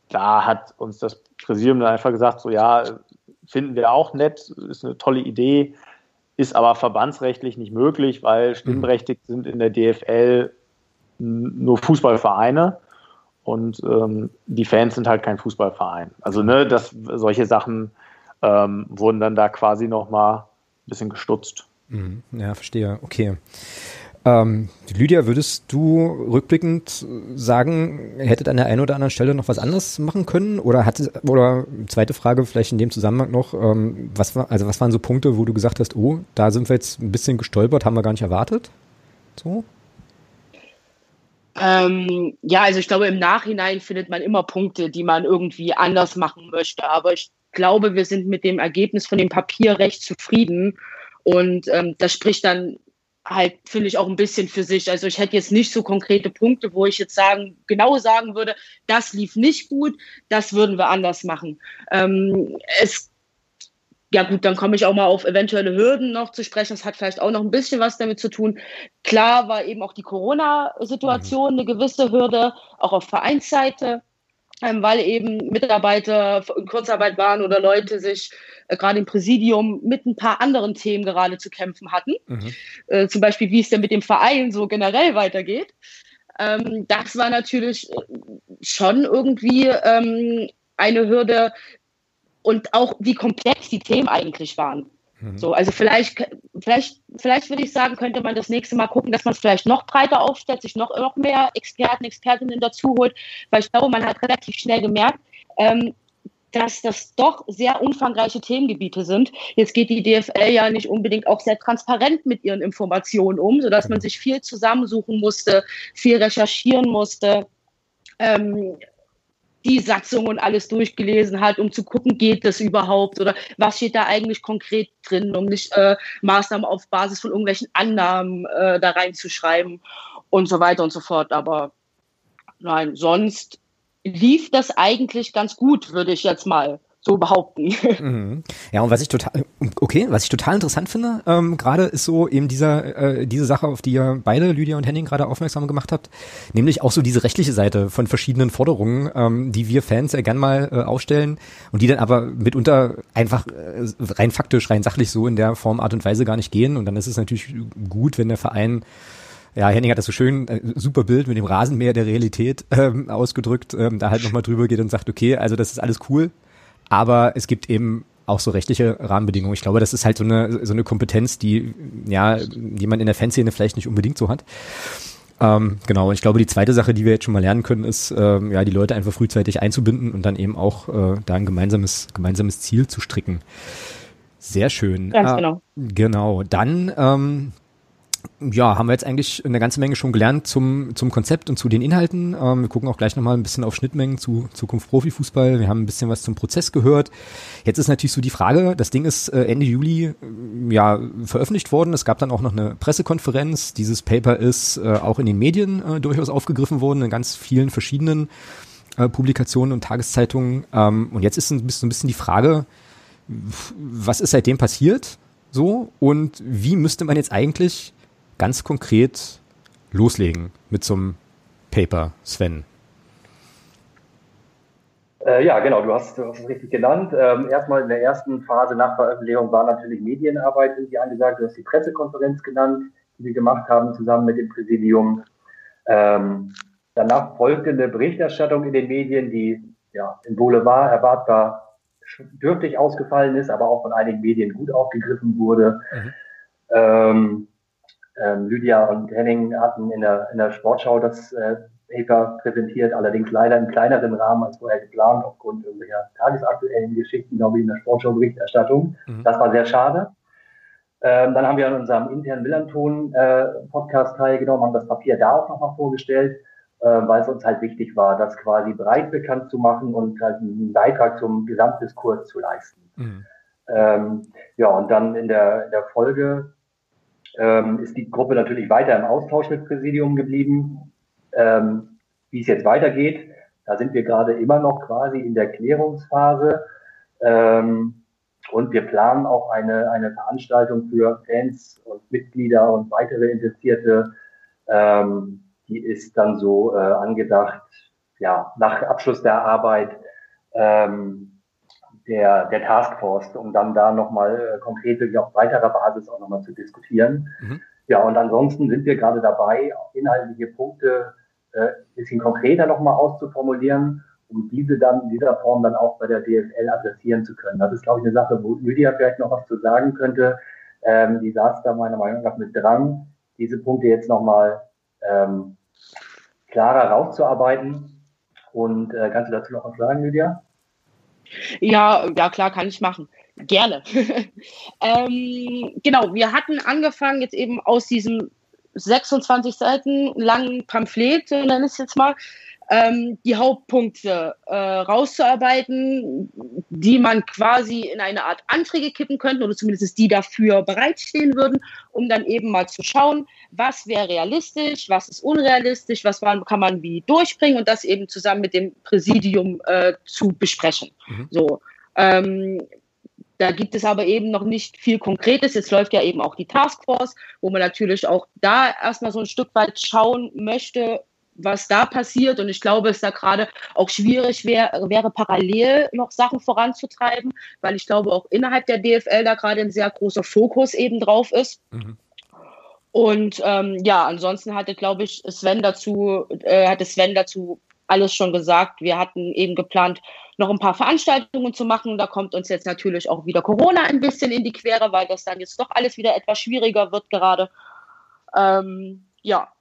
da hat uns das Präsidium dann einfach gesagt, so ja, finden wir auch nett, ist eine tolle Idee, ist aber verbandsrechtlich nicht möglich, weil mhm. stimmberechtigt sind in der DFL nur Fußballvereine und ähm, die Fans sind halt kein Fußballverein. Also ne, das, solche Sachen ähm, wurden dann da quasi nochmal ein bisschen gestutzt. Mhm. Ja, verstehe. Okay. Ähm, Lydia, würdest du rückblickend sagen, hättet an der einen oder anderen Stelle noch was anderes machen können? Oder hatte, oder zweite Frage vielleicht in dem Zusammenhang noch, ähm, was war, also was waren so Punkte, wo du gesagt hast, oh, da sind wir jetzt ein bisschen gestolpert, haben wir gar nicht erwartet? So? Ähm, ja, also ich glaube, im Nachhinein findet man immer Punkte, die man irgendwie anders machen möchte. Aber ich glaube, wir sind mit dem Ergebnis von dem Papier recht zufrieden. Und ähm, das spricht dann halt, finde ich, auch ein bisschen für sich. Also ich hätte jetzt nicht so konkrete Punkte, wo ich jetzt sagen, genau sagen würde, das lief nicht gut, das würden wir anders machen. Ähm, es ja gut, dann komme ich auch mal auf eventuelle Hürden noch zu sprechen. Das hat vielleicht auch noch ein bisschen was damit zu tun. Klar war eben auch die Corona-Situation eine gewisse Hürde, auch auf Vereinsseite, ähm, weil eben Mitarbeiter in Kurzarbeit waren oder Leute sich äh, gerade im Präsidium mit ein paar anderen Themen gerade zu kämpfen hatten. Mhm. Äh, zum Beispiel, wie es denn mit dem Verein so generell weitergeht. Ähm, das war natürlich äh, schon irgendwie ähm, eine Hürde, und auch wie komplex die Themen eigentlich waren. Mhm. So, also vielleicht, vielleicht, vielleicht würde ich sagen, könnte man das nächste Mal gucken, dass man es vielleicht noch breiter aufstellt, sich noch, noch mehr Experten, Expertinnen dazu holt, weil ich glaube, man hat relativ schnell gemerkt, ähm, dass das doch sehr umfangreiche Themengebiete sind. Jetzt geht die DFL ja nicht unbedingt auch sehr transparent mit ihren Informationen um, sodass man sich viel zusammensuchen musste, viel recherchieren musste. Ähm, die Satzung und alles durchgelesen hat, um zu gucken, geht das überhaupt oder was steht da eigentlich konkret drin, um nicht äh, Maßnahmen auf Basis von irgendwelchen Annahmen äh, da reinzuschreiben und so weiter und so fort. Aber nein, sonst lief das eigentlich ganz gut, würde ich jetzt mal so behaupten. [LAUGHS] Mhm. Ja, und was ich total, okay, was ich total interessant finde, ähm, gerade ist so eben dieser, äh, diese Sache, auf die ihr beide, Lydia und Henning, gerade aufmerksam gemacht habt, nämlich auch so diese rechtliche Seite von verschiedenen Forderungen, ähm, die wir Fans ja gern mal äh, aufstellen und die dann aber mitunter einfach äh, rein faktisch, rein sachlich so in der Form, Art und Weise gar nicht gehen. Und dann ist es natürlich gut, wenn der Verein ja, Henning hat das so schön, äh, super Bild mit dem Rasenmäher der Realität ähm, ausgedrückt, ähm, da halt nochmal drüber geht und sagt, okay, also das ist alles cool, aber es gibt eben auch so rechtliche Rahmenbedingungen. Ich glaube, das ist halt so eine, so eine Kompetenz, die, ja, die man in der Fanszene vielleicht nicht unbedingt so hat. Ähm, genau, und ich glaube, die zweite Sache, die wir jetzt schon mal lernen können, ist, ähm, ja, die Leute einfach frühzeitig einzubinden und dann eben auch äh, da ein gemeinsames, gemeinsames Ziel zu stricken. Sehr schön. Ganz ah, genau. Genau. Dann ähm, ja, haben wir jetzt eigentlich eine ganze Menge schon gelernt zum, zum Konzept und zu den Inhalten. Ähm, wir gucken auch gleich nochmal ein bisschen auf Schnittmengen zu Zukunft Profifußball. Wir haben ein bisschen was zum Prozess gehört. Jetzt ist natürlich so die Frage, das Ding ist äh, Ende Juli äh, ja veröffentlicht worden. Es gab dann auch noch eine Pressekonferenz. Dieses Paper ist äh, auch in den Medien äh, durchaus aufgegriffen worden, in ganz vielen verschiedenen Publikationen und Tageszeitungen. Ähm, und jetzt ist ein bisschen, ein bisschen die Frage, was ist seitdem passiert? So, und wie müsste man jetzt eigentlich ganz konkret loslegen mit so einem Paper, Sven? Äh, ja, genau, du hast, du hast es richtig genannt. Ähm, erstmal in der ersten Phase nach Veröffentlichung war natürlich Medienarbeit die angesagt. Du hast die Pressekonferenz genannt, die wir gemacht haben zusammen mit dem Präsidium. Ähm, danach folgte eine Berichterstattung in den Medien, die ja, im Boulevard erwartbar dürftig ausgefallen ist, aber auch von einigen Medien gut aufgegriffen wurde. Mhm. Ähm, ähm, Lydia und Henning hatten in der, in der Sportschau das äh, Paper präsentiert, allerdings leider im kleineren Rahmen als vorher geplant, aufgrund irgendwelcher tagesaktuellen Geschichten, glaube ich, in der Sportschau-Berichterstattung. Mhm. Das war sehr schade. Ähm, dann haben wir an unserem internen Millanton-Podcast äh, teilgenommen, haben das Papier da auch nochmal vorgestellt, äh, weil es uns halt wichtig war, das quasi breit bekannt zu machen und halt einen Beitrag zum Gesamtdiskurs zu leisten. Mhm. Ähm, ja, und dann in der, in der Folge ähm, ist die Gruppe natürlich weiter im Austausch mit Präsidium geblieben. Ähm, wie es jetzt weitergeht, da sind wir gerade immer noch quasi in der Klärungsphase. Ähm, und wir planen auch eine, eine Veranstaltung für Fans und Mitglieder und weitere Interessierte. Ähm, die ist dann so äh, angedacht, ja, nach Abschluss der Arbeit ähm, der, der Taskforce, um dann da nochmal äh, konkret wirklich auf weiterer Basis auch nochmal zu diskutieren. Mhm. Ja, und ansonsten sind wir gerade dabei, inhaltliche Punkte äh, bisschen konkreter nochmal auszuformulieren, um diese dann in dieser Form dann auch bei der DFL adressieren zu können. Das ist, glaube ich, eine Sache, wo Lydia vielleicht noch was zu sagen könnte. Ähm, die saß da meiner Meinung nach mit dran, diese Punkte jetzt nochmal ähm, klarer rauszuarbeiten. Und äh, kannst du dazu noch was sagen, Lydia? Ja, ja, klar, kann ich machen. Gerne. [LAUGHS] ähm, genau, wir hatten angefangen jetzt eben aus diesem 26 Seiten langen Pamphlet, nenne ich es jetzt mal, ähm, die Hauptpunkte äh, rauszuarbeiten, die man quasi in eine Art Anträge kippen könnte oder zumindest die dafür bereitstehen würden, um dann eben mal zu schauen, was wäre realistisch, was ist unrealistisch, was man, kann man wie durchbringen und das eben zusammen mit dem Präsidium äh, zu besprechen. Mhm. So. Ähm, da gibt es aber eben noch nicht viel Konkretes. Jetzt läuft ja eben auch die Taskforce, wo man natürlich auch da erstmal so ein Stück weit schauen möchte, was da passiert. Und ich glaube, es da gerade auch schwierig wär, wäre, parallel noch Sachen voranzutreiben, weil ich glaube, auch innerhalb der DFL da gerade ein sehr großer Fokus eben drauf ist. Mhm. Und ähm, ja, ansonsten hatte, glaube ich, Sven dazu, äh, hatte Sven dazu alles schon gesagt. Wir hatten eben geplant, noch ein paar Veranstaltungen zu machen. Da kommt uns jetzt natürlich auch wieder Corona ein bisschen in die Quere, weil das dann jetzt doch alles wieder etwas schwieriger wird gerade. Ähm, ja,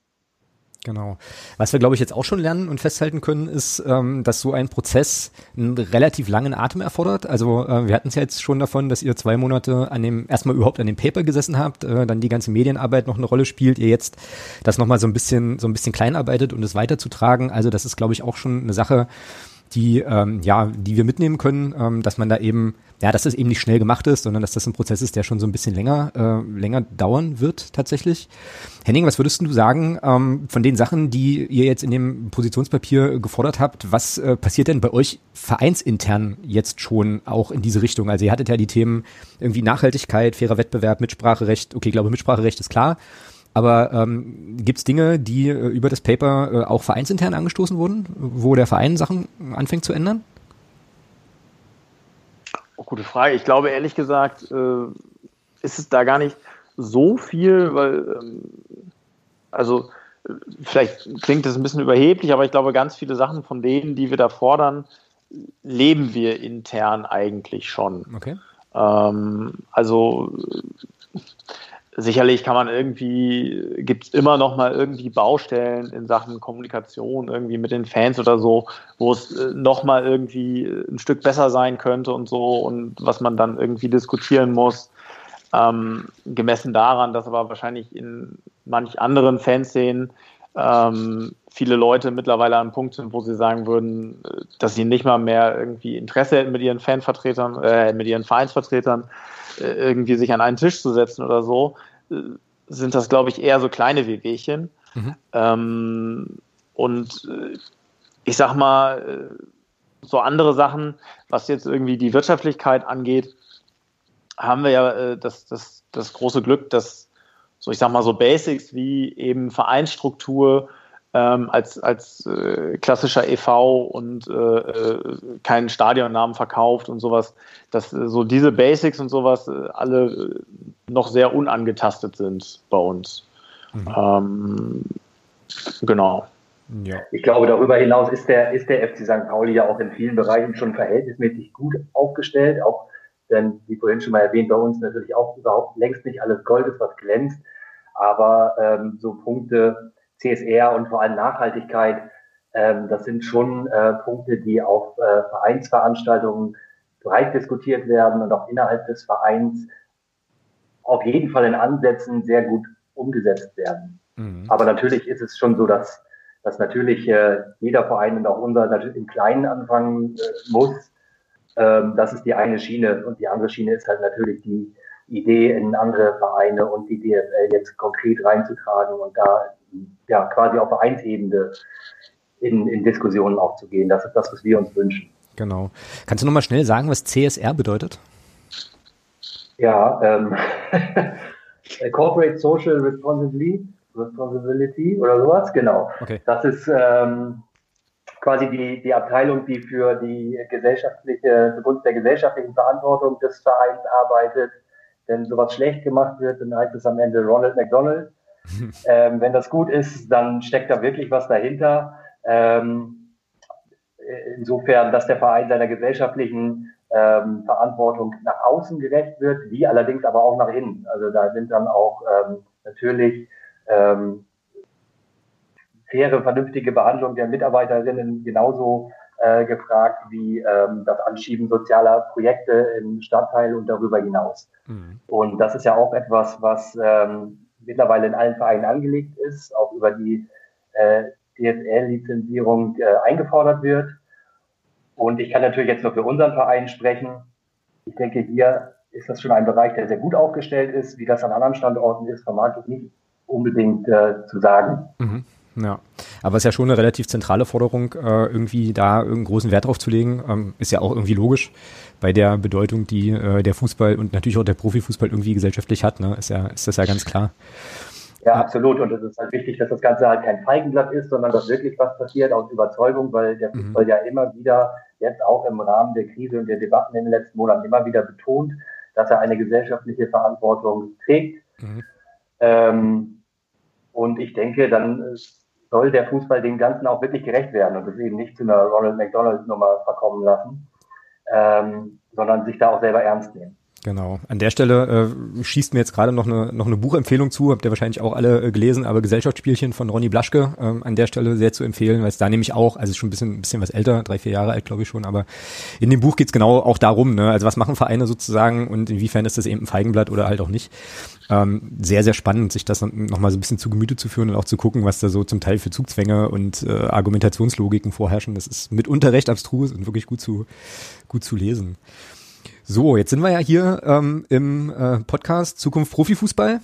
Genau. Was wir, glaube ich, jetzt auch schon lernen und festhalten können, ist, ähm, dass so ein Prozess einen relativ langen Atem erfordert. Also äh, wir hatten es ja jetzt schon davon, dass ihr zwei Monate an dem, erstmal überhaupt an dem Paper gesessen habt, äh, dann die ganze Medienarbeit noch eine Rolle spielt, ihr jetzt das nochmal so ein bisschen, so ein bisschen kleinarbeitet und es weiterzutragen. Also das ist, glaube ich, auch schon eine Sache, die ähm, ja, die wir mitnehmen können, ähm, dass man da eben, ja, dass das eben nicht schnell gemacht ist, sondern dass das ein Prozess ist, der schon so ein bisschen länger, äh, länger dauern wird tatsächlich. Henning, was würdest du sagen ähm, von den Sachen, die ihr jetzt in dem Positionspapier gefordert habt? Was äh, passiert denn bei euch vereinsintern jetzt schon auch in diese Richtung? Also ihr hattet ja die Themen irgendwie Nachhaltigkeit, fairer Wettbewerb, Mitspracherecht. Okay, ich glaube, Mitspracherecht ist klar. Aber ähm, gibt es Dinge, die äh, über das Paper äh, auch vereinsintern angestoßen wurden, wo der Verein Sachen anfängt zu ändern? Oh, gute Frage. Ich glaube ehrlich gesagt, äh, ist es da gar nicht so viel, weil ähm, also vielleicht klingt das ein bisschen überheblich, aber ich glaube, ganz viele Sachen von denen, die wir da fordern, leben wir intern eigentlich schon. Okay. Ähm, also sicherlich kann man irgendwie, gibt es immer noch mal irgendwie Baustellen in Sachen Kommunikation irgendwie mit den Fans oder so, wo es äh, noch mal irgendwie ein Stück besser sein könnte und so und was man dann irgendwie diskutieren muss. Ähm, gemessen daran, dass aber wahrscheinlich in manch anderen Fanszenen ähm, viele Leute mittlerweile an einem Punkt sind, wo sie sagen würden, äh, dass sie nicht mal mehr irgendwie Interesse hätten mit ihren Fanvertretern, äh, mit ihren Vereinsvertretern, äh, irgendwie sich an einen Tisch zu setzen oder so, äh, sind das, glaube ich, eher so kleine Wehwehchen. Mhm. Ähm, und äh, ich sag mal, so andere Sachen, was jetzt irgendwie die Wirtschaftlichkeit angeht, haben wir ja das, das, das große Glück, dass so ich sag mal so Basics wie eben Vereinsstruktur, ähm, als, als äh, klassischer EV und äh, äh, keinen Stadionnamen verkauft und sowas, dass äh, so diese Basics und sowas äh, alle noch sehr unangetastet sind bei uns. Mhm. Ähm, genau. Ja. Ich glaube, darüber hinaus ist der, ist der FC St. Pauli ja auch in vielen Bereichen schon verhältnismäßig gut aufgestellt, auch denn, wie vorhin schon mal erwähnt, bei uns natürlich auch überhaupt längst nicht alles Gold ist, was glänzt, aber ähm, so Punkte, CSR und vor allem Nachhaltigkeit, ähm, das sind schon äh, Punkte, die auf äh, Vereinsveranstaltungen breit diskutiert werden und auch innerhalb des Vereins auf jeden Fall in Ansätzen sehr gut umgesetzt werden. Mhm. Aber natürlich ist es schon so, dass, dass natürlich äh, jeder Verein und auch unser natürlich im Kleinen anfangen äh, muss. Ähm, das ist die eine Schiene und die andere Schiene ist halt natürlich die Idee in andere Vereine und die DFL jetzt konkret reinzutragen und da ja quasi auf Vereinsebene in, in Diskussionen auch zu gehen. Das ist das, was wir uns wünschen. Genau. Kannst du nochmal schnell sagen, was CSR bedeutet? Ja, ähm, [LAUGHS] Corporate Social Responsibility, Responsibility oder sowas, genau. Okay. Das ist ähm, quasi die, die Abteilung, die für die gesellschaftliche, zugunsten der gesellschaftlichen Verantwortung des Vereins arbeitet. Wenn sowas schlecht gemacht wird, dann heißt es am Ende Ronald McDonald. [LAUGHS] ähm, wenn das gut ist, dann steckt da wirklich was dahinter. Ähm, insofern, dass der Verein seiner gesellschaftlichen ähm, Verantwortung nach außen gerecht wird, wie allerdings aber auch nach innen. Also da sind dann auch ähm, natürlich ähm, faire, vernünftige Behandlung der Mitarbeiterinnen genauso äh, gefragt wie ähm, das Anschieben sozialer Projekte im Stadtteil und darüber hinaus. Mhm. Und das ist ja auch etwas, was ähm, mittlerweile in allen Vereinen angelegt ist, auch über die äh, DFL-Lizenzierung äh, eingefordert wird. Und ich kann natürlich jetzt nur für unseren Verein sprechen. Ich denke, hier ist das schon ein Bereich, der sehr gut aufgestellt ist. Wie das an anderen Standorten ist, vermag ich nicht unbedingt äh, zu sagen. Mhm. Ja, aber es ist ja schon eine relativ zentrale Forderung, äh, irgendwie da einen großen Wert drauf zu legen. Ähm, ist ja auch irgendwie logisch bei der Bedeutung, die äh, der Fußball und natürlich auch der Profifußball irgendwie gesellschaftlich hat. Ne? Ist ja, ist das ja ganz klar. Ja, absolut. Und es ist halt wichtig, dass das Ganze halt kein Feigenblatt ist, sondern dass wirklich was passiert aus Überzeugung, weil der mhm. Fußball mhm. ja immer wieder, jetzt auch im Rahmen der Krise und der Debatten in den letzten Monaten immer wieder betont, dass er eine gesellschaftliche Verantwortung trägt. Mhm. Ähm, und ich denke, dann soll der Fußball dem Ganzen auch wirklich gerecht werden und es eben nicht zu einer Ronald McDonald Nummer verkommen lassen, ähm, sondern sich da auch selber ernst nehmen. Genau. An der Stelle äh, schießt mir jetzt gerade noch eine, noch eine Buchempfehlung zu, habt ihr wahrscheinlich auch alle äh, gelesen, aber Gesellschaftsspielchen von Ronny Blaschke äh, an der Stelle sehr zu empfehlen, weil es da nämlich auch, also schon ein bisschen, ein bisschen was älter, drei, vier Jahre alt, glaube ich schon, aber in dem Buch geht's genau auch darum, ne? Also was machen Vereine sozusagen und inwiefern ist das eben ein Feigenblatt oder halt auch nicht. Ähm, sehr, sehr spannend, sich das nochmal so ein bisschen zu Gemüte zu führen und auch zu gucken, was da so zum Teil für Zugzwänge und äh, Argumentationslogiken vorherrschen. Das ist mitunter recht abstrus und wirklich gut zu, gut zu lesen. So, jetzt sind wir ja hier ähm, im äh, Podcast Zukunft Profifußball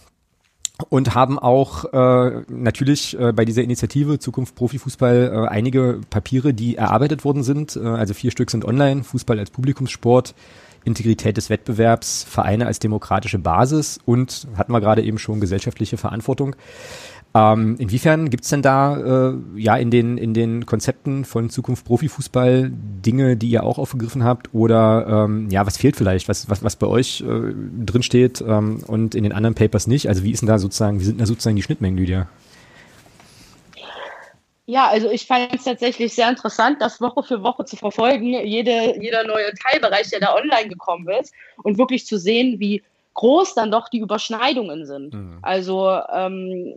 und haben auch äh, natürlich äh, bei dieser Initiative Zukunft Profifußball äh, einige Papiere, die erarbeitet worden sind. Äh, also vier Stück sind online, Fußball als Publikumssport, Integrität des Wettbewerbs, Vereine als demokratische Basis und hatten wir gerade eben schon gesellschaftliche Verantwortung. Ähm, inwiefern gibt's denn da äh, ja in den in den Konzepten von Zukunft Profifußball Dinge, die ihr auch aufgegriffen habt oder ähm, ja was fehlt vielleicht, was was was bei euch äh, drin steht ähm, und in den anderen Papers nicht? Also wie ist denn da sozusagen, wie sind da sozusagen die Schnittmengen, Lydia? Ja, also ich fand es tatsächlich sehr interessant, das Woche für Woche zu verfolgen, jede, jeder neue Teilbereich, der da online gekommen ist und wirklich zu sehen, wie groß dann doch die Überschneidungen sind. Mhm. Also ähm,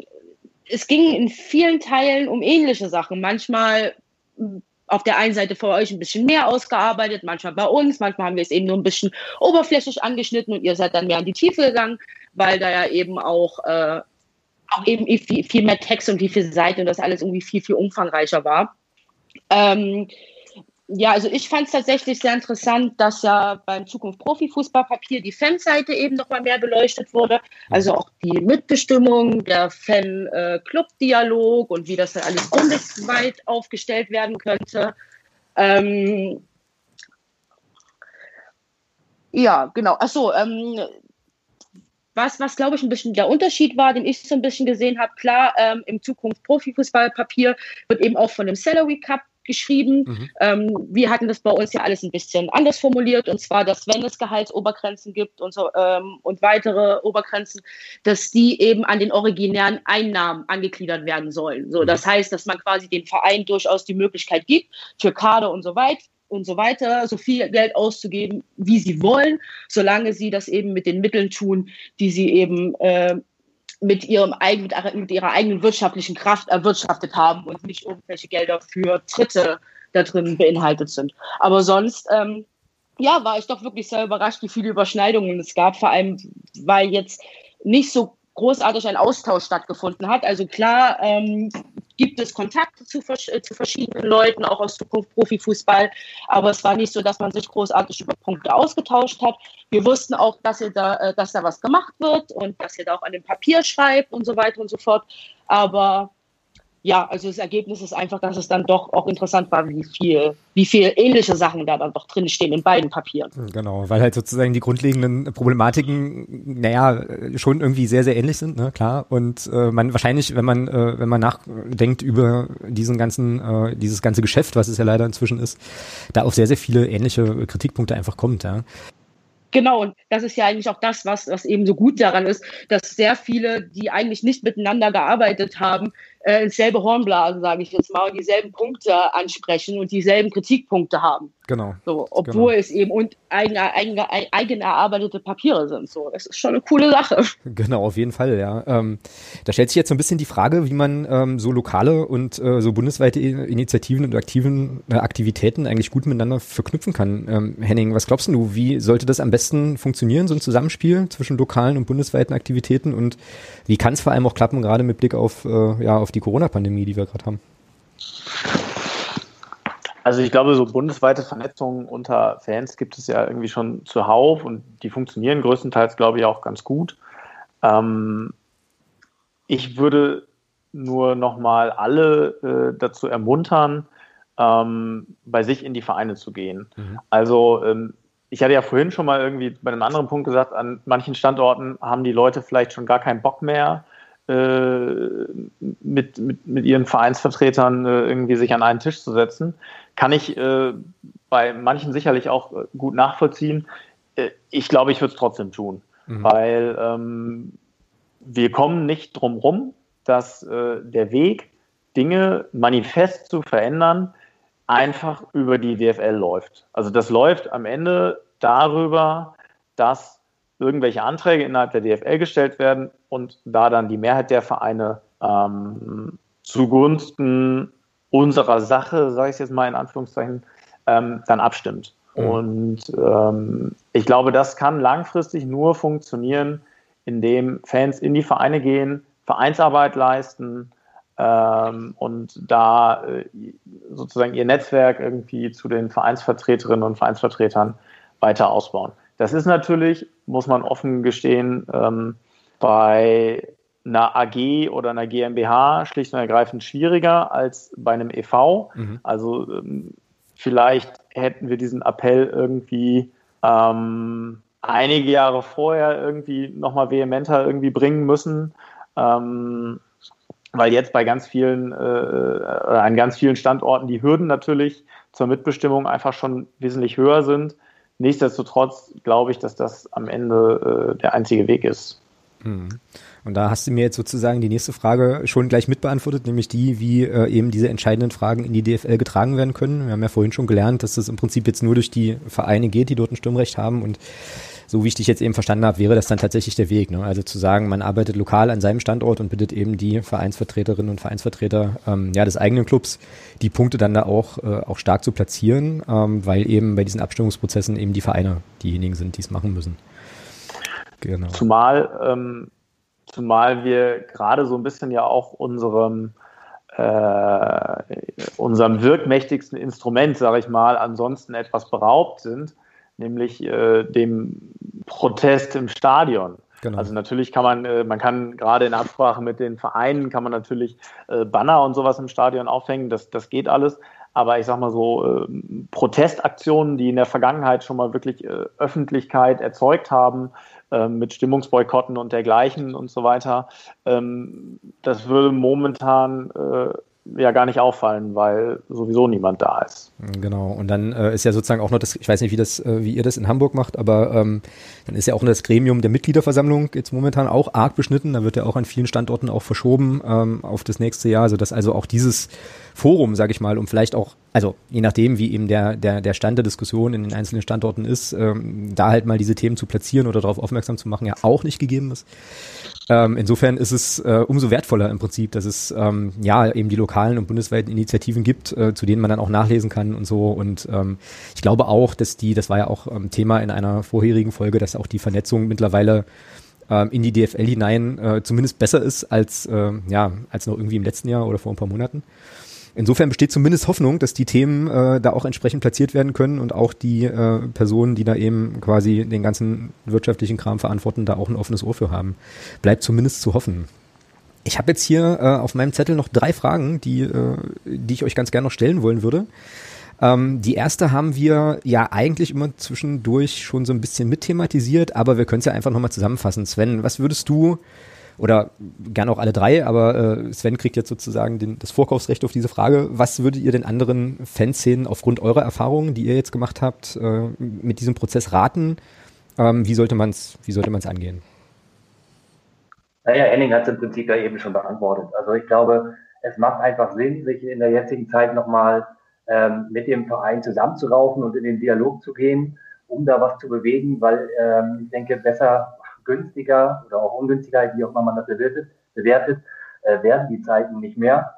es ging in vielen Teilen um ähnliche Sachen. Manchmal hm, auf der einen Seite für euch ein bisschen mehr ausgearbeitet, manchmal bei uns, manchmal haben wir es eben nur ein bisschen oberflächlich angeschnitten und ihr seid dann mehr in die Tiefe gegangen, weil da ja eben auch, äh, auch eben viel, viel, mehr Text und wie viele Seiten und das alles irgendwie viel, viel umfangreicher war. Ähm, ja, also ich fand es tatsächlich sehr interessant, dass ja beim Zukunft Profifußballpapier die Fanseite eben nochmal mehr beleuchtet wurde. Also auch die Mitbestimmung, der Fan-Club-Dialog und wie das dann alles bundesweit aufgestellt werden könnte. Ähm ja, genau. Achso, ähm, was, was glaube ich ein bisschen der Unterschied war, den ich so ein bisschen gesehen habe, klar, ähm, im Zukunft Profifußballpapier wird eben auch von dem Salary Cup geschrieben. Mhm. Ähm, wir hatten das bei uns ja alles ein bisschen anders formuliert, und zwar, dass wenn es Gehaltsobergrenzen gibt und, so, ähm, und weitere Obergrenzen, dass die eben an den originären Einnahmen angegliedert werden sollen. So, mhm. das heißt, dass man quasi den Verein durchaus die Möglichkeit gibt, für Kader und so weiter und so weiter, so viel Geld auszugeben, wie sie wollen, solange sie das eben mit den Mitteln tun, die sie eben äh, mit, ihrem eigen, mit ihrer eigenen wirtschaftlichen Kraft erwirtschaftet haben und nicht irgendwelche Gelder für Dritte da drin beinhaltet sind. Aber sonst, ähm, ja, war ich doch wirklich sehr überrascht, wie viele Überschneidungen es gab, vor allem, weil jetzt nicht so großartig ein Austausch stattgefunden hat. Also klar ähm, gibt es Kontakte zu, äh, zu, verschiedenen Leuten, auch aus Zukunft Profifußball, aber es war nicht so, dass man sich großartig über Punkte ausgetauscht hat. Wir wussten auch, dass, ihr da, äh, dass da was gemacht wird und dass ihr da auch an dem Papier schreibt und so weiter und so fort. Aber ja, also das Ergebnis ist einfach, dass es dann doch auch interessant war, wie viel, wie viel ähnliche Sachen da dann doch drin stehen in beiden Papieren. Genau, weil halt sozusagen die grundlegenden Problematiken, naja, schon irgendwie sehr, sehr ähnlich sind, ne, klar. Und äh, man wahrscheinlich, wenn man, äh, wenn man nachdenkt über diesen ganzen, äh, dieses ganze Geschäft, was es ja leider inzwischen ist, da auf sehr, sehr viele ähnliche Kritikpunkte einfach kommt, ja. Genau, und das ist ja eigentlich auch das, was, was eben so gut daran ist, dass sehr viele, die eigentlich nicht miteinander gearbeitet haben, äh, selbe Horn blasen, sage ich jetzt mal, dieselben Punkte ansprechen und dieselben Kritikpunkte haben. Genau. So, obwohl genau. es eben und eigene, eigene, eigen erarbeitete Papiere sind. So, das ist schon eine coole Sache. [LAUGHS] Genau, auf jeden Fall, ja. Ähm, da stellt sich jetzt so ein bisschen die Frage, wie man ähm, so lokale und äh, so bundesweite Initiativen und aktiven äh, Aktivitäten eigentlich gut miteinander verknüpfen kann. Ähm, Henning, was glaubst du, wie sollte das am besten funktionieren, so ein Zusammenspiel zwischen lokalen und bundesweiten Aktivitäten und wie kann es vor allem auch klappen, gerade mit Blick auf, äh, ja, auf die Corona-Pandemie, die wir gerade haben? Also ich glaube, so bundesweite Vernetzungen unter Fans gibt es ja irgendwie schon zuhauf und die funktionieren größtenteils, glaube ich, auch ganz gut. Ähm, ich würde nur nochmal alle äh, dazu ermuntern, ähm, bei sich in die Vereine zu gehen. Mhm. Also ähm, ich hatte ja vorhin schon mal irgendwie bei einem anderen Punkt gesagt, an manchen Standorten haben die Leute vielleicht schon gar keinen Bock mehr, mit, mit, mit ihren Vereinsvertretern äh, irgendwie sich an einen Tisch zu setzen. Kann ich äh, bei manchen sicherlich auch äh, gut nachvollziehen. Äh, ich glaube, ich würde es trotzdem tun, mhm. weil ähm, wir kommen nicht drum rum, dass äh, der Weg, Dinge manifest zu verändern, einfach über die DFL läuft. Also das läuft am Ende darüber, dass irgendwelche Anträge innerhalb der DFL gestellt werden und da dann die Mehrheit der Vereine ähm, zugunsten unserer Sache, sage ich jetzt mal in Anführungszeichen, ähm, dann abstimmt. Mhm. Und ähm, ich glaube, das kann langfristig nur funktionieren, indem Fans in die Vereine gehen, Vereinsarbeit leisten ähm, und da äh, sozusagen ihr Netzwerk irgendwie zu den Vereinsvertreterinnen und Vereinsvertretern weiter ausbauen. Das ist natürlich, muss man offen gestehen, ähm, bei einer AG oder einer GmbH schlicht und ergreifend schwieriger als bei einem EV. Mhm. Also ähm, vielleicht hätten wir diesen Appell irgendwie ähm, einige Jahre vorher irgendwie nochmal vehementer irgendwie bringen müssen. Ähm, weil jetzt bei ganz vielen, äh, an ganz vielen Standorten die Hürden natürlich zur Mitbestimmung einfach schon wesentlich höher sind. Nichtsdestotrotz glaube ich, dass das am Ende äh, der einzige Weg ist. Mhm. Und da hast du mir jetzt sozusagen die nächste Frage schon gleich mitbeantwortet, nämlich die, wie äh, eben diese entscheidenden Fragen in die DFL getragen werden können. Wir haben ja vorhin schon gelernt, dass das im Prinzip jetzt nur durch die Vereine geht, die dort ein Stimmrecht haben und so wie ich dich jetzt eben verstanden habe, wäre das dann tatsächlich der Weg. Ne? Also zu sagen, man arbeitet lokal an seinem Standort und bittet eben die Vereinsvertreterinnen und Vereinsvertreter ähm, ja, des eigenen Clubs, die Punkte dann da auch, äh, auch stark zu platzieren, ähm, weil eben bei diesen Abstimmungsprozessen eben die Vereine diejenigen sind, die es machen müssen. Genau. Zumal, ähm, zumal wir gerade so ein bisschen ja auch unserem äh, unserem wirkmächtigsten Instrument, sage ich mal, ansonsten etwas beraubt sind, nämlich äh, dem Protest im Stadion. Genau. Also natürlich kann man, äh, man kann gerade in Absprache mit den Vereinen, kann man natürlich äh, Banner und sowas im Stadion aufhängen, das, das geht alles. Aber ich sag mal so, äh, Protestaktionen, die in der Vergangenheit schon mal wirklich Öffentlichkeit erzeugt haben, mit Stimmungsboykotten und dergleichen und so weiter, ähm, das würde momentan ja gar nicht auffallen, weil sowieso niemand da ist. Genau. Und dann äh, ist ja sozusagen auch noch das, ich weiß nicht, wie das, äh, wie ihr das in Hamburg macht, aber ähm, dann ist ja auch das Gremium der Mitgliederversammlung jetzt momentan auch arg beschnitten. Da wird ja auch an vielen Standorten auch verschoben ähm, auf das nächste Jahr, sodass also auch dieses Forum, sage ich mal, um vielleicht auch, also je nachdem, wie eben der, der, der Stand der Diskussion in den einzelnen Standorten ist, ähm, da halt mal diese Themen zu platzieren oder darauf aufmerksam zu machen, ja auch nicht gegeben ist. Ähm, insofern ist es äh, umso wertvoller im Prinzip, dass es ähm, ja eben die lokalen und bundesweiten Initiativen gibt, äh, zu denen man dann auch nachlesen kann und so. Und ähm, ich glaube auch, dass die, das war ja auch ähm, Thema in einer vorherigen Folge, dass auch die Vernetzung mittlerweile ähm, in die DFL hinein äh, zumindest besser ist als äh, ja als noch irgendwie im letzten Jahr oder vor ein paar Monaten. Insofern besteht zumindest Hoffnung, dass die Themen äh, da auch entsprechend platziert werden können und auch die äh, Personen, die da eben quasi den ganzen wirtschaftlichen Kram verantworten, da auch ein offenes Ohr für haben. Bleibt zumindest zu hoffen. Ich habe jetzt hier äh, auf meinem Zettel noch drei Fragen, die, äh, die ich euch ganz gerne noch stellen wollen würde. Ähm, die erste haben wir ja eigentlich immer zwischendurch schon so ein bisschen mit thematisiert, aber wir können es ja einfach nochmal zusammenfassen. Sven, was würdest du oder gerne auch alle drei, aber äh, Sven kriegt jetzt sozusagen den, das Vorkaufsrecht auf diese Frage. Was würdet ihr den anderen Fanszenen aufgrund eurer Erfahrungen, die ihr jetzt gemacht habt, äh, mit diesem Prozess raten? Ähm, wie sollte man es wie sollte man es angehen? Naja, Henning hat es im Prinzip ja eben schon beantwortet. Also ich glaube, es macht einfach Sinn, sich in der jetzigen Zeit nochmal ähm, mit dem Verein zusammenzuraufen und in den Dialog zu gehen, um da was zu bewegen, weil ähm, ich denke, besser günstiger oder auch ungünstiger, wie auch immer man das bewertet, bewertet äh, werden die Zeiten nicht mehr.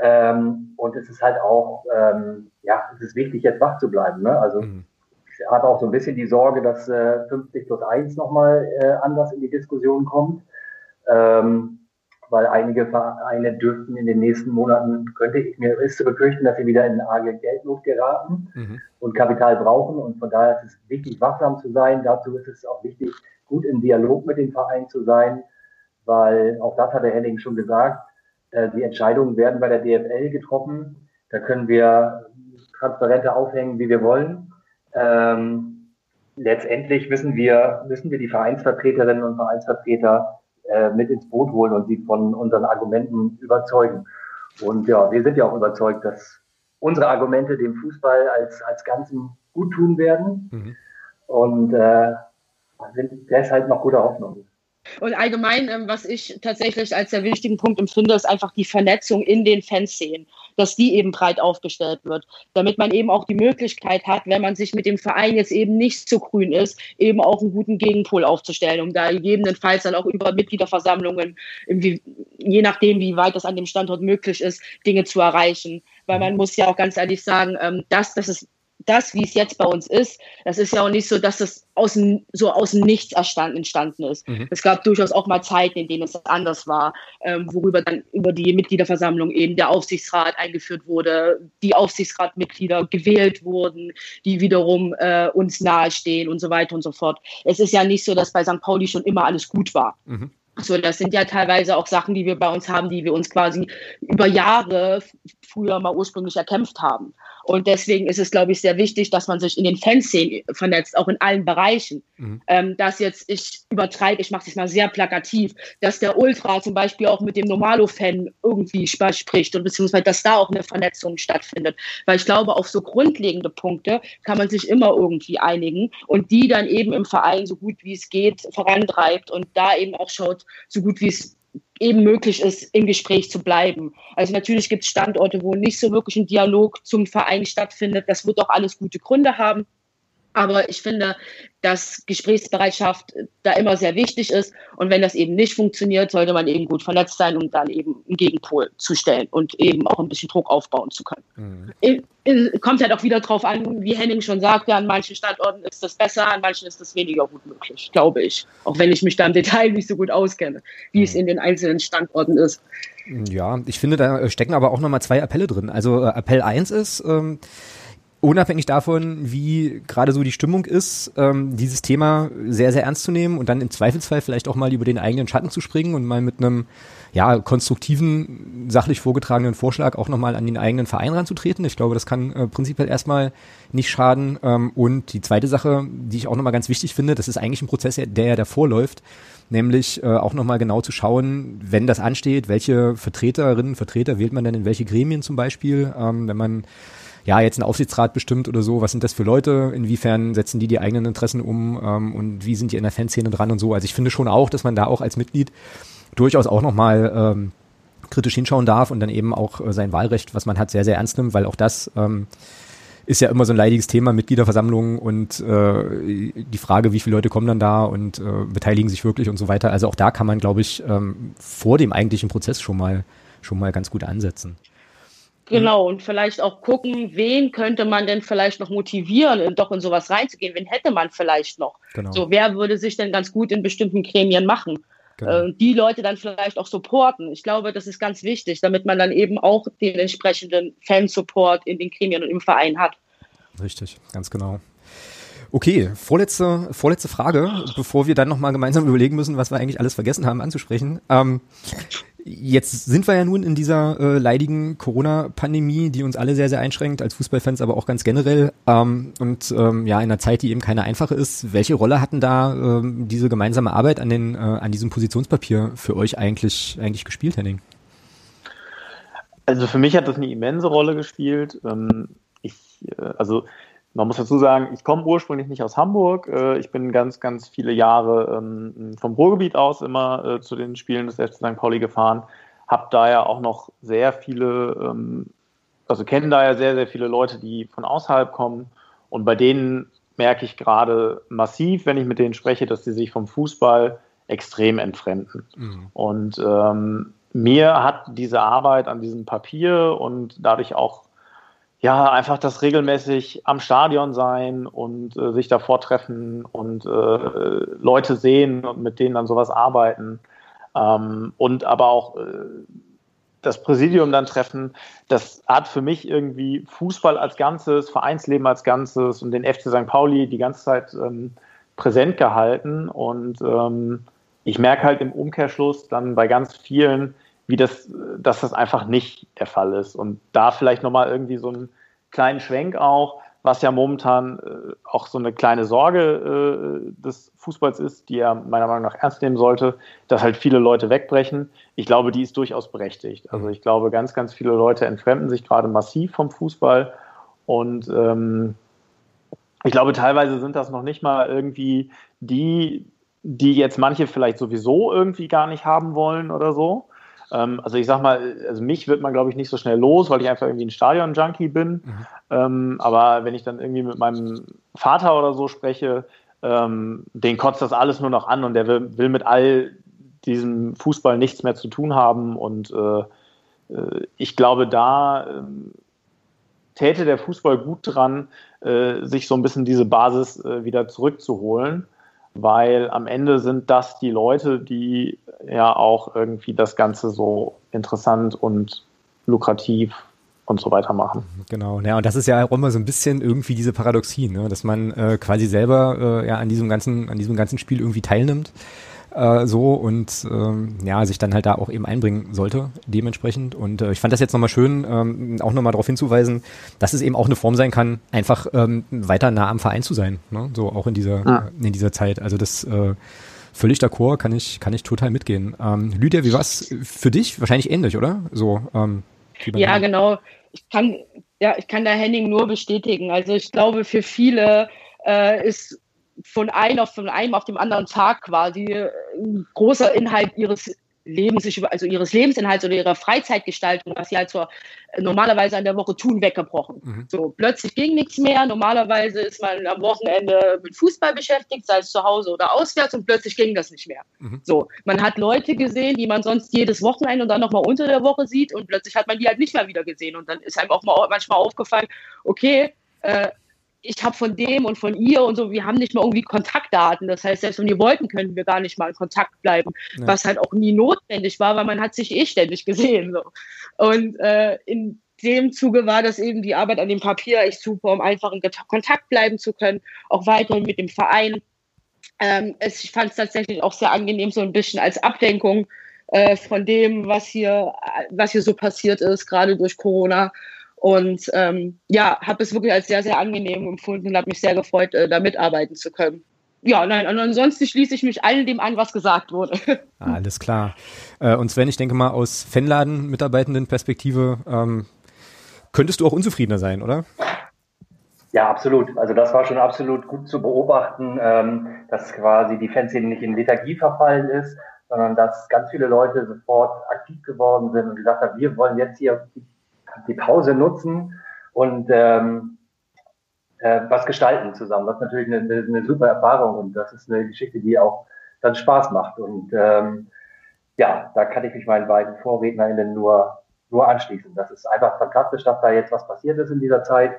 Ähm, und es ist halt auch, ähm, ja, es ist wichtig, jetzt wach zu bleiben. Ne? Also mhm. ich habe auch so ein bisschen die Sorge, dass äh, 50 plus 1 nochmal äh, anders in die Diskussion kommt. Ähm, weil einige Vereine dürften in den nächsten Monaten, könnte ich mir, ist zu befürchten, dass sie wieder in arge Geldnot geraten mhm. und Kapital brauchen. Und von daher ist es wichtig, wachsam zu sein. Dazu ist es auch wichtig, gut im Dialog mit dem Verein zu sein, weil auch das hat der Henning schon gesagt, äh, die Entscheidungen werden bei der DFL getroffen. Da können wir transparenter aufhängen, wie wir wollen. Ähm, letztendlich müssen wir, müssen wir die Vereinsvertreterinnen und Vereinsvertreter äh, mit ins Boot holen und sie von unseren Argumenten überzeugen. Und ja, wir sind ja auch überzeugt, dass unsere Argumente dem Fußball als, als Ganzen gut tun werden. Mhm. Und äh, sind deshalb noch gute Hoffnung. Und allgemein, ähm, was ich tatsächlich als sehr wichtigen Punkt empfinde, ist einfach die Vernetzung in den Fanszenen, dass die eben breit aufgestellt wird, damit man eben auch die Möglichkeit hat, wenn man sich mit dem Verein jetzt eben nicht so grün ist, eben auch einen guten Gegenpol aufzustellen, um da gegebenenfalls dann auch über Mitgliederversammlungen, je nachdem, wie weit das an dem Standort möglich ist, Dinge zu erreichen. Weil man muss ja auch ganz ehrlich sagen, ähm, das ist das, wie es jetzt bei uns ist, das ist ja auch nicht so, dass das aus dem, so aus dem Nichts entstanden ist. Mhm. Es gab durchaus auch mal Zeiten, in denen es anders war, ähm, worüber dann über die Mitgliederversammlung eben der Aufsichtsrat eingeführt wurde, die Aufsichtsratmitglieder gewählt wurden, die wiederum äh, uns nahestehen und so weiter und so fort. Es ist ja nicht so, dass bei St. Pauli schon immer alles gut war. Mhm. So, das sind ja teilweise auch Sachen, die wir bei uns haben, die wir uns quasi über Jahre früher mal ursprünglich erkämpft haben. Und deswegen ist es, glaube ich, sehr wichtig, dass man sich in den Fanszenen vernetzt, auch in allen Bereichen. Mhm. Ähm, dass jetzt, ich übertreibe, ich mache es mal sehr plakativ, dass der Ultra zum Beispiel auch mit dem Normalo-Fan irgendwie spricht und beziehungsweise, dass da auch eine Vernetzung stattfindet. Weil ich glaube, auf so grundlegende Punkte kann man sich immer irgendwie einigen und die dann eben im Verein so gut wie es geht vorantreibt und da eben auch schaut, so gut wie es eben möglich ist, im Gespräch zu bleiben. Also natürlich gibt es Standorte, wo nicht so wirklich ein Dialog zum Verein stattfindet. Das wird auch alles gute Gründe haben. Aber ich finde, dass Gesprächsbereitschaft da immer sehr wichtig ist. Und wenn das eben nicht funktioniert, sollte man eben gut vernetzt sein, um dann eben einen Gegenpol zu stellen und eben auch ein bisschen Druck aufbauen zu können. Mhm. Kommt halt auch wieder drauf an, wie Henning schon sagte, an manchen Standorten ist das besser, an manchen ist das weniger gut möglich, glaube ich. Auch wenn ich mich da im Detail nicht so gut auskenne, wie mhm. es in den einzelnen Standorten ist. Ja, ich finde, da stecken aber auch nochmal zwei Appelle drin. Also äh, Appell 1 ist, ähm, unabhängig davon, wie gerade so die Stimmung ist, ähm, dieses Thema sehr, sehr ernst zu nehmen und dann im Zweifelsfall vielleicht auch mal über den eigenen Schatten zu springen und mal mit einem ja, konstruktiven, sachlich vorgetragenen Vorschlag auch nochmal an den eigenen Verein ranzutreten. Ich glaube, das kann äh, prinzipiell erstmal nicht schaden. Ähm, und die zweite Sache, die ich auch nochmal ganz wichtig finde, das ist eigentlich ein Prozess, der ja davor läuft, nämlich äh, auch nochmal genau zu schauen, wenn das ansteht, welche Vertreterinnen, Vertreter wählt man denn in welche Gremien zum Beispiel, ähm, wenn man ja, jetzt ein Aufsichtsrat bestimmt oder so, was sind das für Leute, inwiefern setzen die die eigenen Interessen um ähm, und wie sind die in der Fanszene dran und so. Also ich finde schon auch, dass man da auch als Mitglied durchaus auch nochmal ähm, kritisch hinschauen darf und dann eben auch äh, sein Wahlrecht, was man hat, sehr, sehr ernst nimmt, weil auch das ähm, ist ja immer so ein leidiges Thema, Mitgliederversammlungen und äh, die Frage, wie viele Leute kommen dann da und äh, beteiligen sich wirklich und so weiter. Also auch da kann man, glaube ich, ähm, vor dem eigentlichen Prozess schon mal schon mal ganz gut ansetzen. Genau, und vielleicht auch gucken, wen könnte man denn vielleicht noch motivieren, doch in sowas reinzugehen? Wen hätte man vielleicht noch? Genau. So, wer würde sich denn ganz gut in bestimmten Gremien machen? Genau. Äh, die Leute dann vielleicht auch supporten. Ich glaube, das ist ganz wichtig, damit man dann eben auch den entsprechenden Fansupport in den Gremien und im Verein hat. Richtig, ganz genau. Okay, vorletzte, vorletzte Frage, bevor wir dann nochmal gemeinsam [LAUGHS] überlegen müssen, was wir eigentlich alles vergessen haben anzusprechen. Ähm, Jetzt sind wir ja nun in dieser äh, leidigen Corona-Pandemie, die uns alle sehr, sehr einschränkt, als Fußballfans, aber auch ganz generell. Ähm, und ähm, ja, in einer Zeit, die eben keine einfache ist. Welche Rolle hatten da ähm, diese gemeinsame Arbeit an, den, äh, an diesem Positionspapier für euch eigentlich, eigentlich gespielt, Henning? Also für mich hat das eine immense Rolle gespielt. Ähm, ich, äh, also man muss dazu sagen, ich komme ursprünglich nicht aus Hamburg. Äh, ich bin ganz, ganz viele Jahre ähm, vom Ruhrgebiet aus immer äh, zu den Spielen des FC St. Pauli gefahren. Hab da ja auch noch sehr viele, ähm, also kennen da ja sehr, sehr viele Leute, die von außerhalb kommen. Und bei denen merke ich gerade massiv, wenn ich mit denen spreche, dass sie sich vom Fußball extrem entfremden. Mhm. Und ähm, mir hat diese Arbeit an diesem Papier und dadurch auch ja, einfach das regelmäßig am Stadion sein und äh, sich davor treffen und äh, Leute sehen und mit denen dann sowas arbeiten. Ähm, und aber auch äh, das Präsidium dann treffen, das hat für mich irgendwie Fußball als Ganzes, Vereinsleben als Ganzes und den FC St. Pauli die ganze Zeit ähm, präsent gehalten. Und ähm, ich merke halt im Umkehrschluss dann bei ganz vielen, wie das, dass das einfach nicht der Fall ist. Und da vielleicht nochmal irgendwie so einen kleinen Schwenk auch, was ja momentan äh, auch so eine kleine Sorge äh, des Fußballs ist, die er meiner Meinung nach ernst nehmen sollte, dass halt viele Leute wegbrechen. Ich glaube, die ist durchaus berechtigt. Also ich glaube, ganz, ganz viele Leute entfremden sich gerade massiv vom Fußball und ähm, ich glaube, teilweise sind das noch nicht mal irgendwie die die jetzt manche vielleicht sowieso irgendwie gar nicht haben wollen oder so. Ähm, also ich sag mal, also mich wird man, glaube ich, nicht so schnell los, weil ich einfach irgendwie ein Stadion-Junkie bin. Mhm. Ähm, aber wenn ich dann irgendwie mit meinem Vater oder so spreche, ähm, den kotzt das alles nur noch an und der will, will mit all diesem Fußball nichts mehr zu tun haben. Und äh, äh ich glaube, da äh, täte der Fußball gut dran, äh, sich so ein bisschen diese Basis äh, wieder zurückzuholen weil am Ende sind das die Leute, die ja auch irgendwie das Ganze so interessant und lukrativ und so weiter machen. Genau, ja, und das ist ja auch immer so ein bisschen irgendwie diese Paradoxie, ne? dass man äh, quasi selber äh, ja an diesem ganzen, an diesem ganzen Spiel irgendwie teilnimmt äh, so und ähm, ja, sich dann halt da auch eben einbringen sollte, dementsprechend. Und äh, ich fand das jetzt nochmal schön, ähm, auch nochmal darauf hinzuweisen, dass es eben auch eine Form sein kann, einfach ähm, weiter nah am Verein zu sein, ne? so auch in dieser, ah. in dieser Zeit. Also das äh, völlig d'accord, kann ich, kann ich total mitgehen. Ähm, Lydia, wie war's für dich? Wahrscheinlich ähnlich, oder? So, ähm, ja, genau. Ich kann, ja, ich kann da Henning nur bestätigen. Also ich glaube, für viele äh, ist von einem auf, von einem auf dem anderen Tag quasi ein großer Inhalt ihres Lebens, also ihres Lebensinhalts oder ihrer Freizeitgestaltung, was sie halt so normalerweise an der Woche tun, weggebrochen. Mhm. So plötzlich ging nichts mehr. Normalerweise ist man am Wochenende mit Fußball beschäftigt, sei es zu Hause oder auswärts, und plötzlich ging das nicht mehr. Mhm. So, man hat Leute gesehen, die man sonst jedes Wochenende und dann nochmal unter der Woche sieht, und plötzlich hat man die halt nicht mehr wieder gesehen. Und dann ist einem auch mal manchmal aufgefallen, okay, äh, ich habe von dem und von ihr und so, wir haben nicht mal irgendwie Kontaktdaten. Das heißt, selbst wenn wir wollten, können wir gar nicht mal in Kontakt bleiben, ja. was halt auch nie notwendig war, weil man hat sich eh ständig gesehen. So. Und äh, in dem Zuge war das eben die Arbeit an dem Papier echt super, um einfach in Kontakt bleiben zu können, auch weiterhin mit dem Verein. Ähm, es, ich fand es tatsächlich auch sehr angenehm, so ein bisschen als Ablenkung äh, von dem, was hier, was hier so passiert ist, gerade durch Corona. Und ähm, ja, habe es wirklich als sehr, sehr angenehm empfunden und habe mich sehr gefreut, äh, da mitarbeiten zu können. Ja, nein, und ansonsten schließe ich mich all dem an, was gesagt wurde. [LAUGHS] Alles klar. Äh, und Sven, ich denke mal, aus Fanladen-Mitarbeitenden-Perspektive ähm, könntest du auch unzufriedener sein, oder? Ja, absolut. Also das war schon absolut gut zu beobachten, ähm, dass quasi die Fanszene nicht in Lethargie verfallen ist, sondern dass ganz viele Leute sofort aktiv geworden sind und gesagt haben, wir wollen jetzt hier die Pause nutzen und ähm, äh, was gestalten zusammen. Das ist natürlich eine, eine, eine, super Erfahrung und das ist eine Geschichte, die auch dann Spaß macht. Und ähm, ja, da kann ich mich meinen beiden VorrednerInnen nur, nur anschließen. Das ist einfach fantastisch, dass da jetzt was passiert ist in dieser Zeit.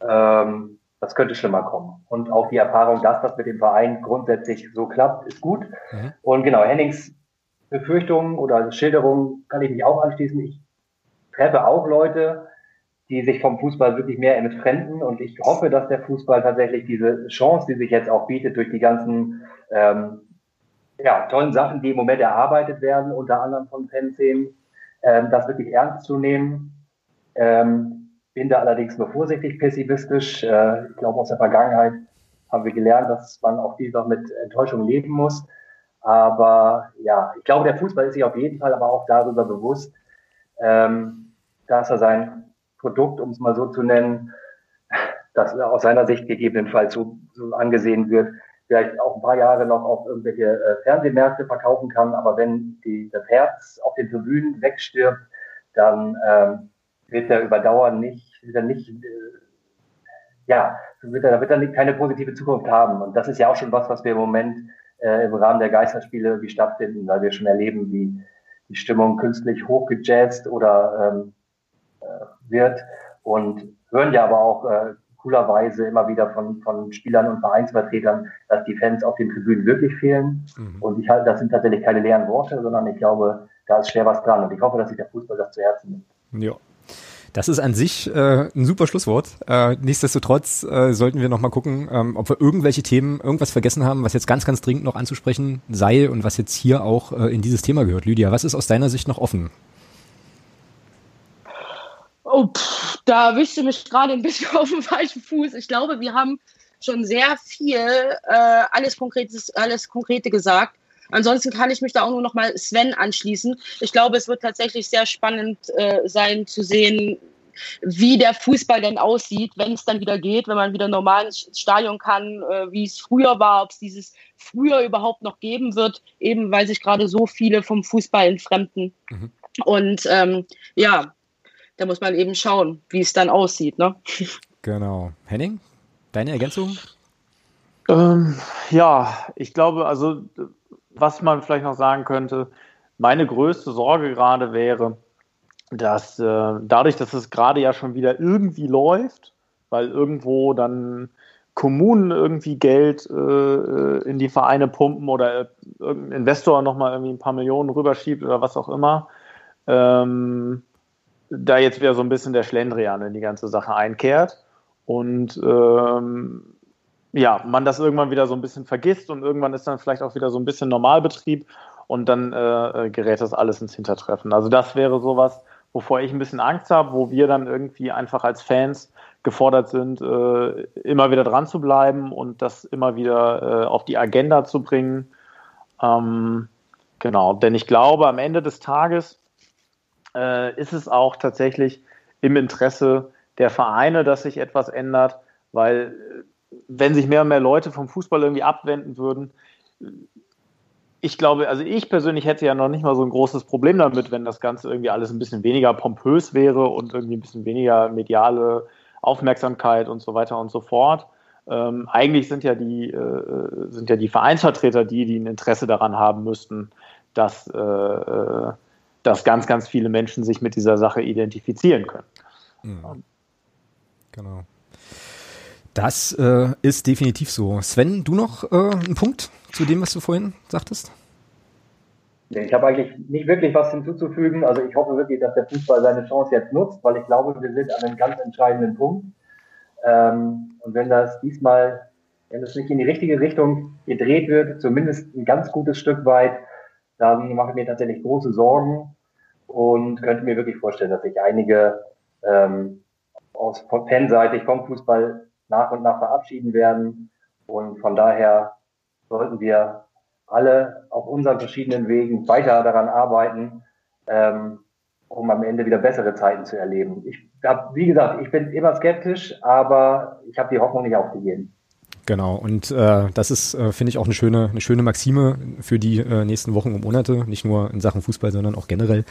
Ähm, das könnte schlimmer kommen. Und auch die Erfahrung, dass das mit dem Verein grundsätzlich so klappt, ist gut. Mhm. Und genau, Hennings Befürchtungen oder Schilderungen kann ich mich auch anschließen. Ich treffe auch Leute, die sich vom Fußball wirklich mehr entfremden und ich hoffe, dass der Fußball tatsächlich diese Chance, die sich jetzt auch bietet durch die ganzen ähm, ja, tollen Sachen, die im Moment erarbeitet werden, unter anderem von Fanszenen, ähm, das wirklich ernst zu nehmen. Ähm, bin da allerdings nur vorsichtig pessimistisch. Äh, ich glaube, aus der Vergangenheit haben wir gelernt, dass man auch dieser mit Enttäuschung leben muss. Aber ja, ich glaube, der Fußball ist sich auf jeden Fall aber auch darüber bewusst, ähm, dass er sein Produkt, um es mal so zu nennen, das aus seiner Sicht gegebenenfalls so, so angesehen wird, vielleicht auch ein paar Jahre noch auf irgendwelche äh, Fernsehmärkte verkaufen kann. Aber wenn die, das Herz auf den Tribünen wegstirbt, dann ähm, wird er über Dauer nicht, wird er nicht, äh, ja, wird er, wird er keine positive Zukunft haben. Und das ist ja auch schon was, was wir im Moment äh, im Rahmen der Geisterspiele wie stattfinden, weil wir schon erleben, wie die Stimmung künstlich hochgejazzt oder ähm, äh, wird und hören ja aber auch äh, coolerweise immer wieder von, von Spielern und Vereinsvertretern, dass die Fans auf den Tribünen wirklich fehlen. Mhm. Und ich halte, das sind tatsächlich keine leeren Worte, sondern ich glaube, da ist schwer was dran. Und ich hoffe, dass sich der Fußball das zu Herzen nimmt. Ja. Das ist an sich äh, ein super Schlusswort. Äh, nichtsdestotrotz äh, sollten wir noch mal gucken, ähm, ob wir irgendwelche Themen, irgendwas vergessen haben, was jetzt ganz, ganz dringend noch anzusprechen sei und was jetzt hier auch äh, in dieses Thema gehört. Lydia, was ist aus deiner Sicht noch offen? Oh, pff, da erwischte mich gerade ein bisschen [LAUGHS] auf dem falschen Fuß. Ich glaube, wir haben schon sehr viel, äh, alles, Konkretes, alles Konkrete gesagt. Ansonsten kann ich mich da auch nur noch mal Sven anschließen. Ich glaube, es wird tatsächlich sehr spannend äh, sein zu sehen, wie der Fußball denn aussieht, wenn es dann wieder geht, wenn man wieder normal ins Stadion kann, äh, wie es früher war, ob es dieses früher überhaupt noch geben wird, eben weil sich gerade so viele vom Fußball entfremden. Mhm. Und ähm, ja, da muss man eben schauen, wie es dann aussieht. Ne? Genau. Henning, deine Ergänzung? Ähm, ja, ich glaube, also was man vielleicht noch sagen könnte, meine größte Sorge gerade wäre, dass äh, dadurch, dass es gerade ja schon wieder irgendwie läuft, weil irgendwo dann Kommunen irgendwie Geld äh, in die Vereine pumpen oder irgendein Investor nochmal irgendwie ein paar Millionen rüberschiebt oder was auch immer, ähm, da jetzt wieder so ein bisschen der Schlendrian in die ganze Sache einkehrt und ähm, ja, man das irgendwann wieder so ein bisschen vergisst und irgendwann ist dann vielleicht auch wieder so ein bisschen Normalbetrieb und dann äh, gerät das alles ins Hintertreffen. Also das wäre sowas, wovor ich ein bisschen Angst habe, wo wir dann irgendwie einfach als Fans gefordert sind, äh, immer wieder dran zu bleiben und das immer wieder äh, auf die Agenda zu bringen. Ähm, genau, denn ich glaube, am Ende des Tages äh, ist es auch tatsächlich im Interesse der Vereine, dass sich etwas ändert, weil äh, wenn sich mehr und mehr Leute vom Fußball irgendwie abwenden würden, ich glaube, also ich persönlich hätte ja noch nicht mal so ein großes Problem damit, wenn das Ganze irgendwie alles ein bisschen weniger pompös wäre und irgendwie ein bisschen weniger mediale Aufmerksamkeit und so weiter und so fort. Ähm, eigentlich sind ja die äh, sind ja die Vereinsvertreter die, die ein Interesse daran haben müssten, dass, äh, äh dass ganz, ganz viele Menschen sich mit dieser Sache identifizieren können. Mhm. Genau. Das äh, ist definitiv so. Sven, du noch äh, einen Punkt zu dem, was du vorhin sagtest? Ich habe eigentlich nicht wirklich was hinzuzufügen. Also ich hoffe wirklich, dass der Fußball seine Chance jetzt nutzt, weil ich glaube, wir sind an einem ganz entscheidenden Punkt. Ähm, und wenn das diesmal, wenn es nicht in die richtige Richtung gedreht wird, zumindest ein ganz gutes Stück weit, dann mache ich mir tatsächlich große Sorgen und könnte mir wirklich vorstellen, dass sich einige ähm, aus fanseitig vom Fußball nach und nach verabschieden werden. Und von daher sollten wir alle auf unseren verschiedenen Wegen weiter daran arbeiten, ähm, um am Ende wieder bessere Zeiten zu erleben. Ich hab, wie gesagt, ich bin immer skeptisch, aber ich habe die Hoffnung nicht aufgegeben. Genau, und äh, das ist, äh, finde ich, auch eine schöne, eine schöne Maxime für die äh, nächsten Wochen und Monate, nicht nur in Sachen Fußball, sondern auch generell.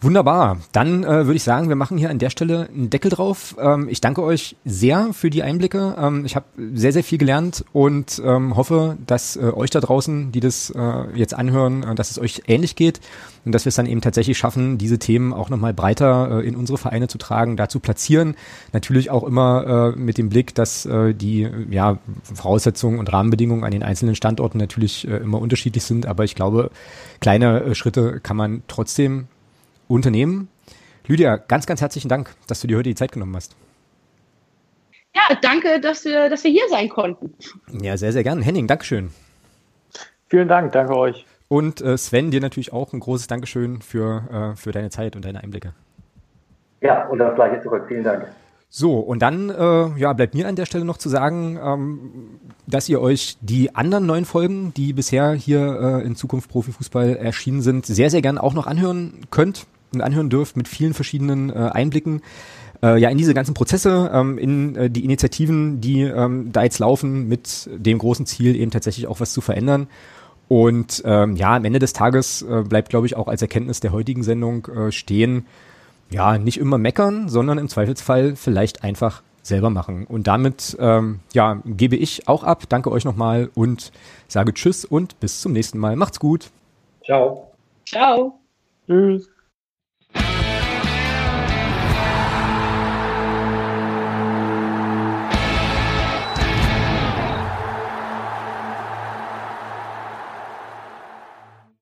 Wunderbar. Dann äh, würde ich sagen, wir machen hier an der Stelle einen Deckel drauf. Ähm, ich danke euch sehr für die Einblicke. Ähm, ich habe sehr, sehr viel gelernt und ähm, hoffe, dass äh, euch da draußen, die das äh, jetzt anhören, äh, dass es euch ähnlich geht und dass wir es dann eben tatsächlich schaffen, diese Themen auch nochmal breiter äh, in unsere Vereine zu tragen, da zu platzieren. Natürlich auch immer äh, mit dem Blick, dass äh, die ja, Voraussetzungen und Rahmenbedingungen an den einzelnen Standorten natürlich äh, immer unterschiedlich sind. Aber ich glaube, kleine äh, Schritte kann man trotzdem Unternehmen. Lydia, ganz, ganz herzlichen Dank, dass du dir heute die Zeit genommen hast. Ja, danke, dass wir, dass wir hier sein konnten. Ja, sehr, sehr gern. Henning, Dankeschön. Vielen Dank, danke euch. Und äh, Sven, dir natürlich auch ein großes Dankeschön für, äh, für deine Zeit und deine Einblicke. Ja, und das gleiche zurück. Vielen Dank. So, und dann äh, ja, bleibt mir an der Stelle noch zu sagen, ähm, dass ihr euch die anderen neun Folgen, die bisher hier äh, in Zukunft Profifußball erschienen sind, sehr, sehr gern auch noch anhören könnt anhören dürft mit vielen verschiedenen äh, Einblicken äh, ja in diese ganzen Prozesse, ähm, in äh, die Initiativen, die ähm, da jetzt laufen, mit dem großen Ziel eben tatsächlich auch was zu verändern. Und ähm, ja, am Ende des Tages äh, bleibt, glaube ich, auch als Erkenntnis der heutigen Sendung äh, stehen, ja, nicht immer meckern, sondern im Zweifelsfall vielleicht einfach selber machen. Und damit ähm, ja, gebe ich auch ab. Danke euch nochmal und sage Tschüss und bis zum nächsten Mal. Macht's gut. Ciao. Ciao. Tschüss.